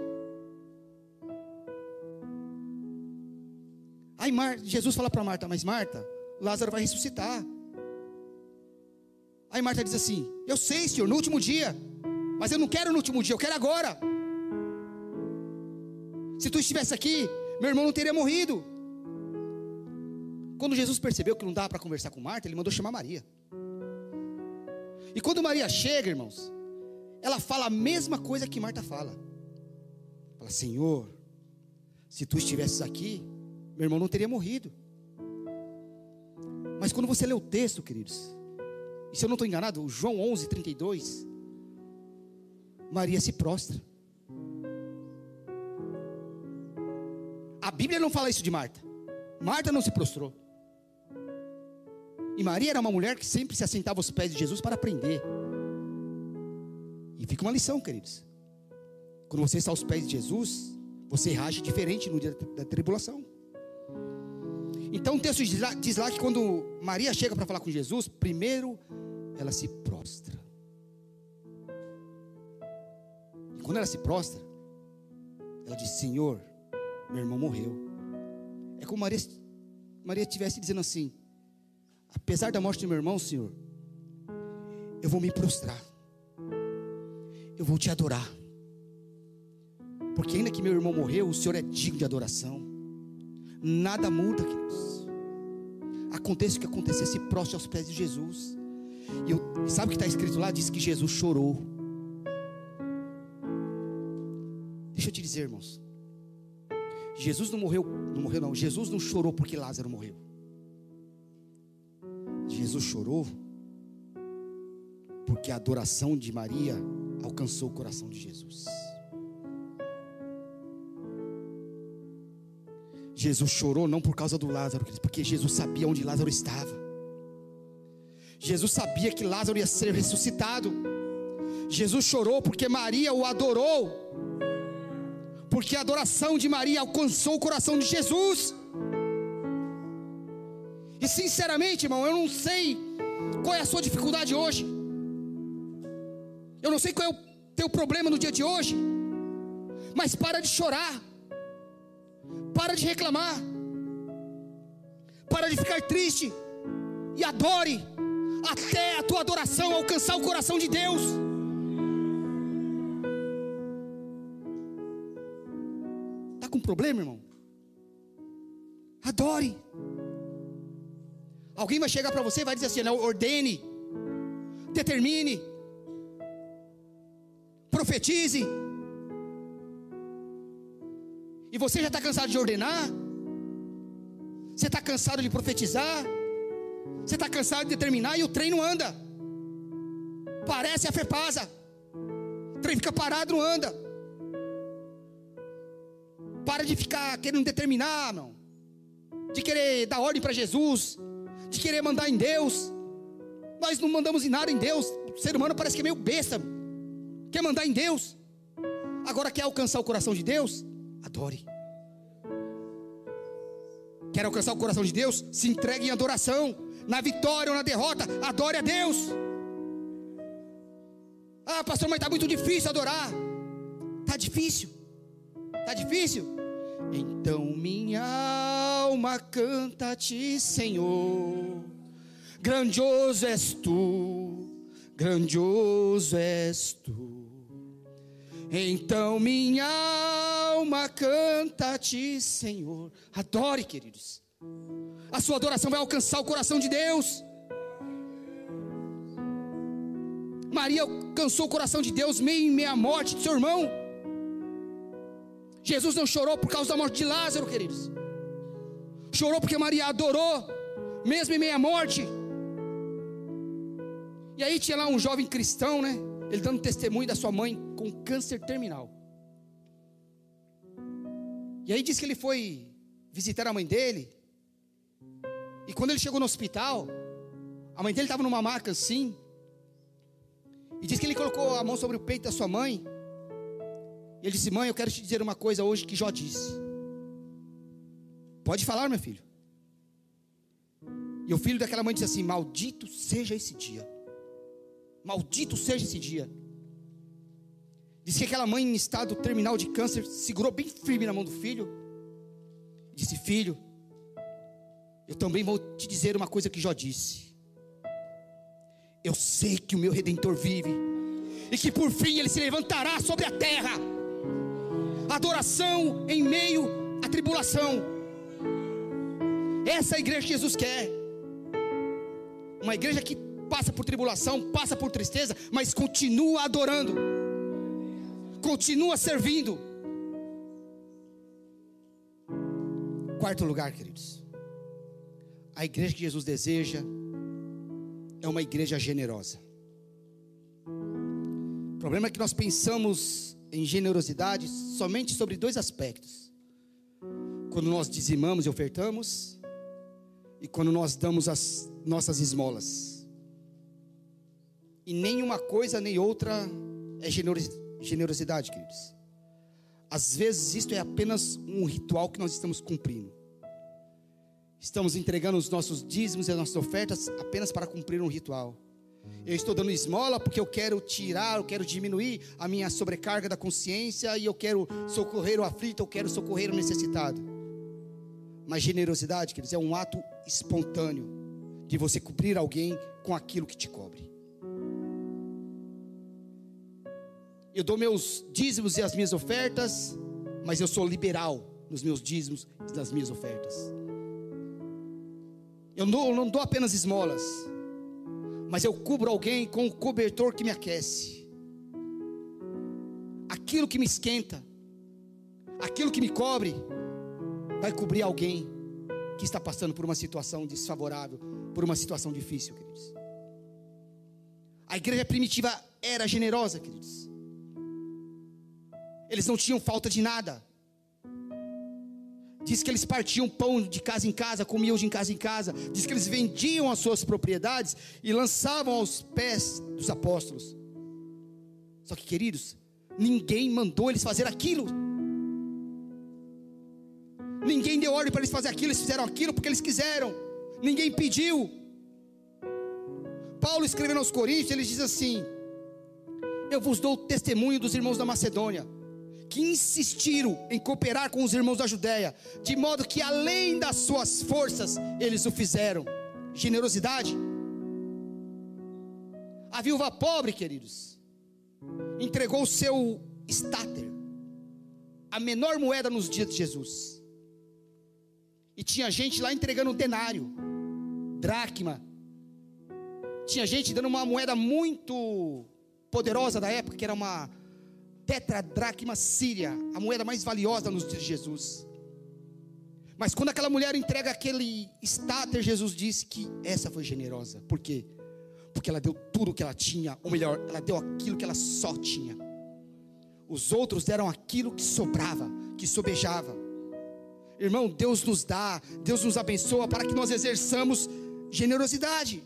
Aí Mar... Jesus fala para Marta, mas Marta, Lázaro vai ressuscitar. Aí Marta diz assim: Eu sei, Senhor, no último dia, mas eu não quero no último dia, eu quero agora. Se tu estivesse aqui, meu irmão não teria morrido. Quando Jesus percebeu que não dava para conversar com Marta, ele mandou chamar Maria. E quando Maria chega, irmãos, ela fala a mesma coisa que Marta fala. Fala, Senhor, se tu estivesses aqui, meu irmão não teria morrido. Mas quando você lê o texto, queridos, e se eu não estou enganado, João 11, 32, Maria se prostra. A Bíblia não fala isso de Marta. Marta não se prostrou. E Maria era uma mulher que sempre se assentava aos pés de Jesus para aprender. E fica uma lição, queridos. Quando você está aos pés de Jesus, você reage diferente no dia da tribulação. Então o texto diz lá, diz lá que quando Maria chega para falar com Jesus, primeiro ela se prostra. E quando ela se prostra, ela diz: Senhor, meu irmão morreu. É como Maria, Maria estivesse dizendo assim: apesar da morte do meu irmão, Senhor, eu vou me prostrar, eu vou te adorar, porque ainda que meu irmão morreu, o Senhor é digno de adoração. Nada muda, queridos. Aconteça o que acontecer, se prostre aos pés de Jesus. E eu, sabe o que está escrito lá? Diz que Jesus chorou. Deixa eu te dizer, irmãos. Jesus não morreu, não morreu não. Jesus não chorou porque Lázaro morreu. Jesus chorou porque a adoração de Maria alcançou o coração de Jesus. Jesus chorou não por causa do Lázaro, porque Jesus sabia onde Lázaro estava. Jesus sabia que Lázaro ia ser ressuscitado. Jesus chorou porque Maria o adorou. Porque a adoração de Maria alcançou o coração de Jesus. E sinceramente, irmão, eu não sei qual é a sua dificuldade hoje. Eu não sei qual é o teu problema no dia de hoje. Mas para de chorar. Para de reclamar. Para de ficar triste. E adore. Até a tua adoração alcançar o coração de Deus. Está com problema, irmão? Adore. Alguém vai chegar para você e vai dizer assim: não, ordene, determine, profetize. E você já está cansado de ordenar? Você está cansado de profetizar? Você está cansado de determinar e o trem não anda? Parece a FEPASA. O trem fica parado, não anda. Para de ficar querendo determinar, não. De querer dar ordem para Jesus. De querer mandar em Deus. Nós não mandamos em nada em Deus. O ser humano parece que é meio besta. Quer mandar em Deus. Agora quer alcançar o coração de Deus? Adore. Quer alcançar o coração de Deus? Se entregue em adoração. Na vitória ou na derrota, adore a Deus. Ah, pastor, mas está muito difícil adorar. Está difícil. Está difícil? Então minha alma canta-te, Senhor. Grandioso és tu, grandioso és tu. Então minha alma canta-te, Senhor. Adore, queridos. A sua adoração vai alcançar o coração de Deus. Maria alcançou o coração de Deus meio em meia morte de seu irmão. Jesus não chorou por causa da morte de Lázaro, queridos. Chorou porque Maria adorou, mesmo em meia morte. E aí tinha lá um jovem cristão, né? Ele dando testemunho da sua mãe com câncer terminal. E aí diz que ele foi visitar a mãe dele. E quando ele chegou no hospital, a mãe dele estava numa maca assim. E diz que ele colocou a mão sobre o peito da sua mãe. E ele disse: Mãe, eu quero te dizer uma coisa hoje que Jó disse. Pode falar, meu filho. E o filho daquela mãe disse assim: Maldito seja esse dia. Maldito seja esse dia. Diz que aquela mãe em estado terminal de câncer segurou bem firme na mão do filho. Disse: Filho, eu também vou te dizer uma coisa que Jó disse. Eu sei que o meu redentor vive, e que por fim ele se levantará sobre a terra. Adoração em meio à tribulação. Essa é a igreja que Jesus quer. Uma igreja que passa por tribulação, passa por tristeza, mas continua adorando, continua servindo. Quarto lugar, queridos, a igreja que Jesus deseja é uma igreja generosa. O problema é que nós pensamos em generosidade somente sobre dois aspectos: quando nós dizimamos e ofertamos, e quando nós damos as nossas esmolas. E nenhuma coisa nem outra é generosidade, queridos. Às vezes isto é apenas um ritual que nós estamos cumprindo. Estamos entregando os nossos dízimos e as nossas ofertas apenas para cumprir um ritual. Eu estou dando esmola porque eu quero tirar, eu quero diminuir a minha sobrecarga da consciência e eu quero socorrer o aflito, eu quero socorrer o necessitado. Mas generosidade, quer dizer, é um ato espontâneo de você cobrir alguém com aquilo que te cobre. Eu dou meus dízimos e as minhas ofertas, mas eu sou liberal nos meus dízimos e nas minhas ofertas. Eu não, não dou apenas esmolas, mas eu cubro alguém com o cobertor que me aquece. Aquilo que me esquenta, aquilo que me cobre, vai cobrir alguém que está passando por uma situação desfavorável, por uma situação difícil, queridos. A igreja primitiva era generosa, queridos. Eles não tinham falta de nada. Diz que eles partiam pão de casa em casa, comiam de casa em casa. Diz que eles vendiam as suas propriedades e lançavam aos pés dos apóstolos. Só que, queridos, ninguém mandou eles fazer aquilo. Ninguém deu ordem para eles fazer aquilo, eles fizeram aquilo porque eles quiseram. Ninguém pediu. Paulo escrevendo aos Coríntios, ele diz assim: Eu vos dou testemunho dos irmãos da Macedônia que insistiram em cooperar com os irmãos da Judéia, de modo que além das suas forças, eles o fizeram. Generosidade. A viúva pobre, queridos, entregou o seu estáter, a menor moeda nos dias de Jesus. E tinha gente lá entregando um denário, dracma. Tinha gente dando uma moeda muito poderosa da época, que era uma tetradracma síria, a moeda mais valiosa nos dias de Jesus. Mas quando aquela mulher entrega aquele estáter, Jesus disse que essa foi generosa. Por quê? Porque ela deu tudo o que ela tinha, ou melhor, ela deu aquilo que ela só tinha. Os outros deram aquilo que sobrava, que sobejava. Irmão, Deus nos dá, Deus nos abençoa para que nós exerçamos generosidade.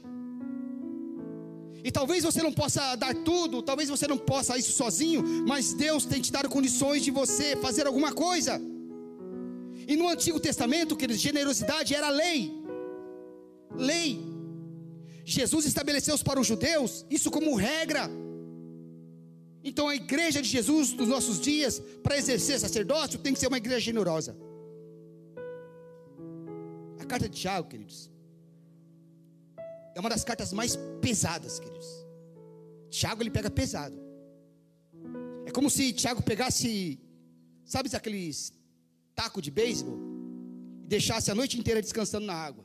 E talvez você não possa dar tudo, talvez você não possa isso sozinho, mas Deus tem te dado condições de você fazer alguma coisa. E no Antigo Testamento, que generosidade era lei. Lei. Jesus estabeleceu para os judeus isso como regra. Então a igreja de Jesus dos nossos dias, para exercer sacerdócio, tem que ser uma igreja generosa. A carta de Tiago, queridos, é uma das cartas mais pesadas, queridos. Tiago ele pega pesado. É como se Tiago pegasse, sabe aqueles taco de beisebol e deixasse a noite inteira descansando na água.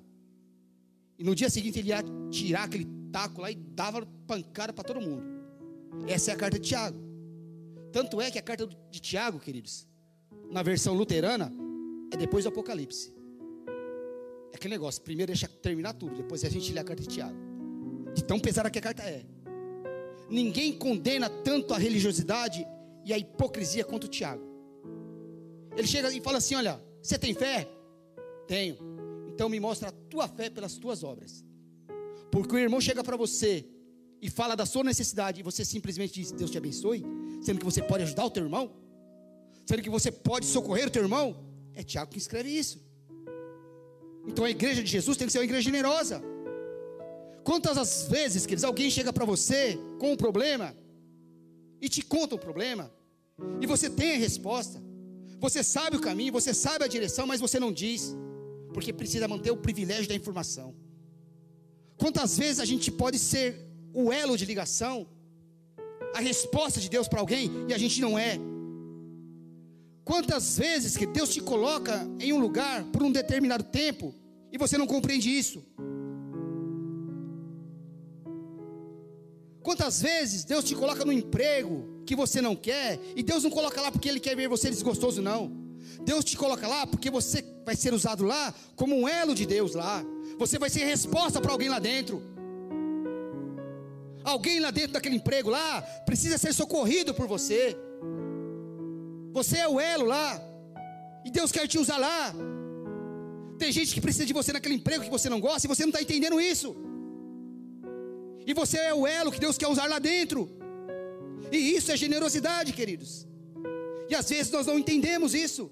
E no dia seguinte ele ia tirar aquele taco lá e dava pancada para todo mundo. Essa é a carta de Tiago. Tanto é que a carta de Tiago, queridos, na versão luterana, é depois do Apocalipse. Aquele negócio, primeiro deixa terminar tudo, depois a gente lê a carta de Tiago. De tão pesada que a carta é. Ninguém condena tanto a religiosidade e a hipocrisia quanto o Tiago. Ele chega e fala assim: Olha, você tem fé? Tenho. Então me mostra a tua fé pelas tuas obras. Porque o irmão chega para você e fala da sua necessidade e você simplesmente diz: Deus te abençoe, sendo que você pode ajudar o teu irmão, sendo que você pode socorrer o teu irmão. É Tiago que escreve isso. Então a igreja de Jesus tem que ser uma igreja generosa. Quantas as vezes, queridos, alguém chega para você com um problema e te conta o problema, e você tem a resposta, você sabe o caminho, você sabe a direção, mas você não diz, porque precisa manter o privilégio da informação. Quantas vezes a gente pode ser o elo de ligação, a resposta de Deus para alguém e a gente não é? Quantas vezes que Deus te coloca em um lugar por um determinado tempo e você não compreende isso? Quantas vezes Deus te coloca no emprego que você não quer e Deus não coloca lá porque Ele quer ver você desgostoso, não. Deus te coloca lá porque você vai ser usado lá como um elo de Deus lá. Você vai ser resposta para alguém lá dentro. Alguém lá dentro daquele emprego lá precisa ser socorrido por você. Você é o elo lá. E Deus quer te usar lá. Tem gente que precisa de você naquele emprego que você não gosta e você não está entendendo isso. E você é o elo que Deus quer usar lá dentro. E isso é generosidade, queridos. E às vezes nós não entendemos isso.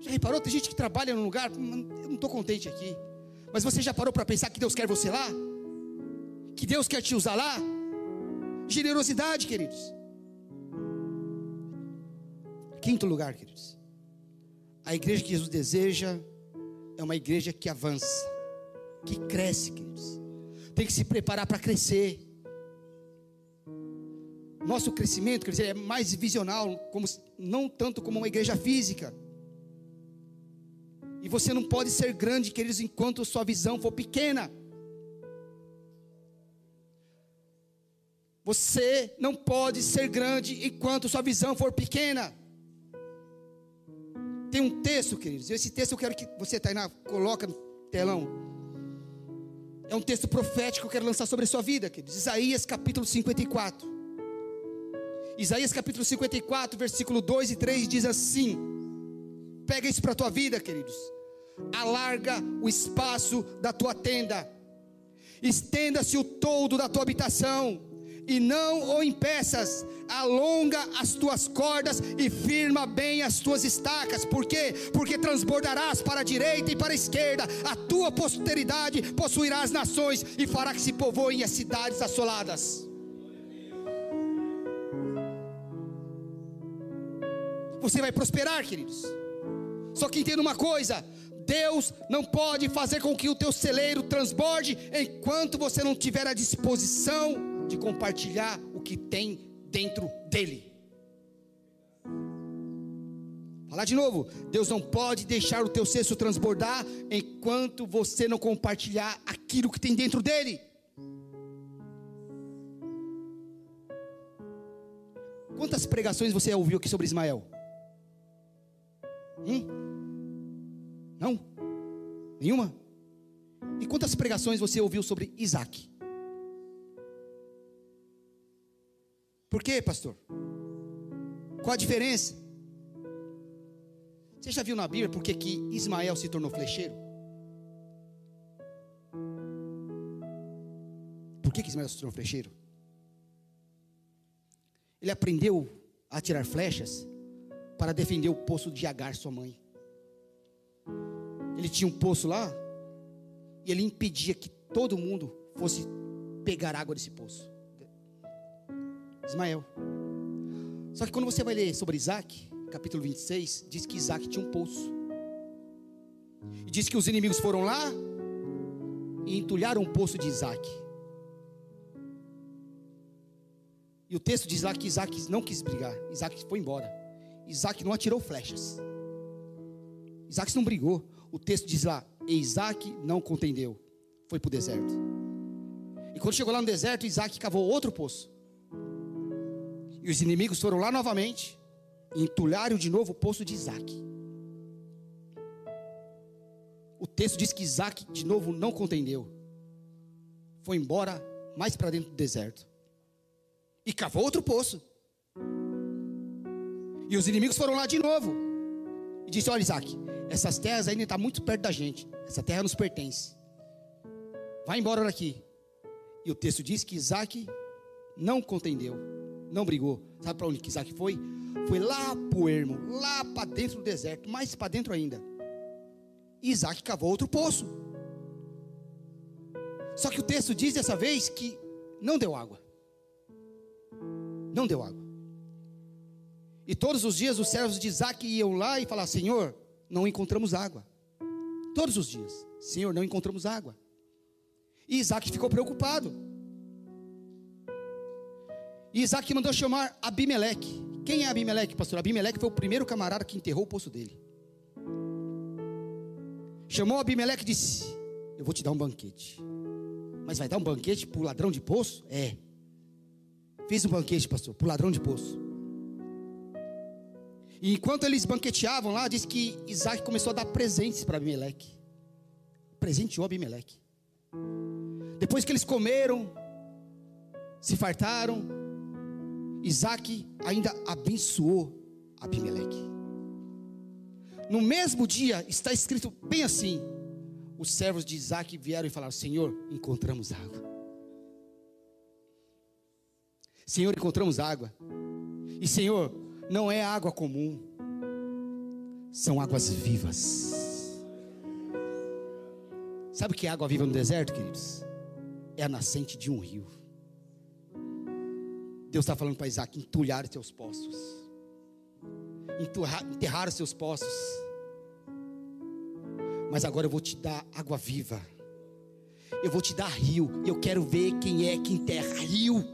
Já reparou? Tem gente que trabalha num lugar, hum, eu não estou contente aqui. Mas você já parou para pensar que Deus quer você lá? Que Deus quer te usar lá? Generosidade, queridos. Quinto lugar, queridos. A igreja que Jesus deseja é uma igreja que avança, que cresce, queridos. Tem que se preparar para crescer. Nosso crescimento, quer dizer, é mais visional, como, não tanto como uma igreja física. E você não pode ser grande, queridos, enquanto sua visão for pequena. Você não pode ser grande enquanto sua visão for pequena. Tem um texto, queridos. Esse texto eu quero que você, Tainá, coloca no telão. É um texto profético que eu quero lançar sobre a sua vida, queridos. Isaías capítulo 54. Isaías capítulo 54, versículo 2 e 3 diz assim: Pega isso para a tua vida, queridos. Alarga o espaço da tua tenda. Estenda-se o todo da tua habitação e não o impeças. Alonga as tuas cordas e firma bem as tuas estacas. Por quê? Porque transbordarás para a direita e para a esquerda. A tua posteridade possuirá as nações e fará que se povoem as cidades assoladas. Você vai prosperar, queridos. Só que entenda uma coisa: Deus não pode fazer com que o teu celeiro transborde enquanto você não tiver a disposição de compartilhar o que tem dentro dele. Falar de novo, Deus não pode deixar o teu cesto transbordar enquanto você não compartilhar aquilo que tem dentro dele. Quantas pregações você ouviu aqui sobre Ismael? Hum? Não? Nenhuma? E quantas pregações você ouviu sobre Isaac? Por quê, pastor? Qual a diferença? Você já viu na Bíblia por que Ismael se tornou flecheiro? Por que, que Ismael se tornou flecheiro? Ele aprendeu a tirar flechas para defender o poço de Agar, sua mãe. Ele tinha um poço lá e ele impedia que todo mundo fosse pegar água desse poço. Ismael. Só que quando você vai ler sobre Isaac, capítulo 26, diz que Isaac tinha um poço. E diz que os inimigos foram lá e entulharam o poço de Isaac. E o texto diz lá que Isaac não quis brigar. Isaac foi embora. Isaac não atirou flechas. Isaac não brigou. O texto diz lá: e Isaac não contendeu. Foi para o deserto. E quando chegou lá no deserto, Isaac cavou outro poço. E os inimigos foram lá novamente e entulharam de novo o poço de Isaac. O texto diz que Isaac de novo não contendeu. Foi embora mais para dentro do deserto. E cavou outro poço. E os inimigos foram lá de novo. E disse: Olha, Isaac, essas terras ainda estão muito perto da gente. Essa terra nos pertence. Vai embora daqui. E o texto diz que Isaac não contendeu não brigou. Sabe para onde Isaac foi? Foi lá para o ermo, lá para dentro do deserto, mais para dentro ainda. Isaac cavou outro poço. Só que o texto diz dessa vez que não deu água. Não deu água. E todos os dias os servos de Isaac iam lá e falavam: Senhor, não encontramos água. Todos os dias, Senhor, não encontramos água. E Isaac ficou preocupado. E Isaac mandou chamar Abimeleque. Quem é Abimeleque, pastor? Abimeleque foi o primeiro camarada que enterrou o poço dele. Chamou Abimeleque e disse: Eu vou te dar um banquete. Mas vai dar um banquete para o ladrão de poço? É. Fiz um banquete, pastor, para o ladrão de poço. E enquanto eles banqueteavam lá, diz que Isaac começou a dar presentes para Abimeleque. Presenteou Abimeleque. Depois que eles comeram, se fartaram, Isaac ainda abençoou Abimeleque. No mesmo dia, está escrito bem assim: os servos de Isaac vieram e falaram: Senhor, encontramos água. Senhor, encontramos água. E Senhor, não é água comum, são águas vivas. Sabe o que é água viva no deserto, queridos? É a nascente de um rio. Deus está falando para Isaac: entulhar os teus poços, enterrar, enterrar os seus poços. Mas agora eu vou te dar água viva. Eu vou te dar rio. Eu quero ver quem é que enterra rio.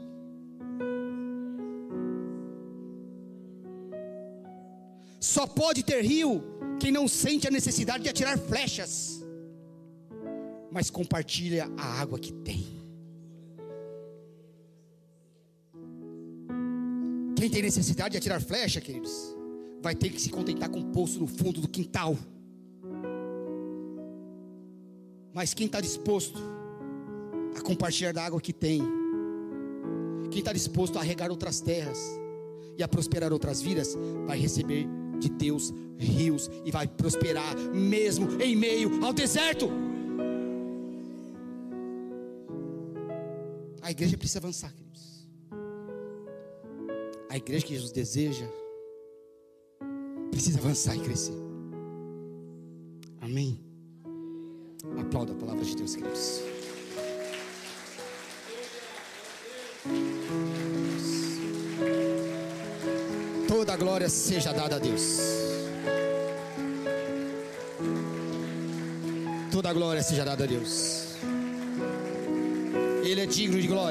Só pode ter rio quem não sente a necessidade de atirar flechas, mas compartilha a água que tem. Quem tem necessidade de atirar flecha, queridos, vai ter que se contentar com um poço no fundo do quintal. Mas quem está disposto a compartilhar da água que tem, quem está disposto a regar outras terras e a prosperar outras vidas, vai receber de Deus rios e vai prosperar mesmo em meio ao deserto. A igreja precisa avançar, queridos. A igreja que Jesus deseja precisa avançar e crescer. Amém. Aplauda a palavra de Deus, queridos. Toda a glória seja dada a Deus. Toda a glória seja dada a Deus. Ele é digno de glória.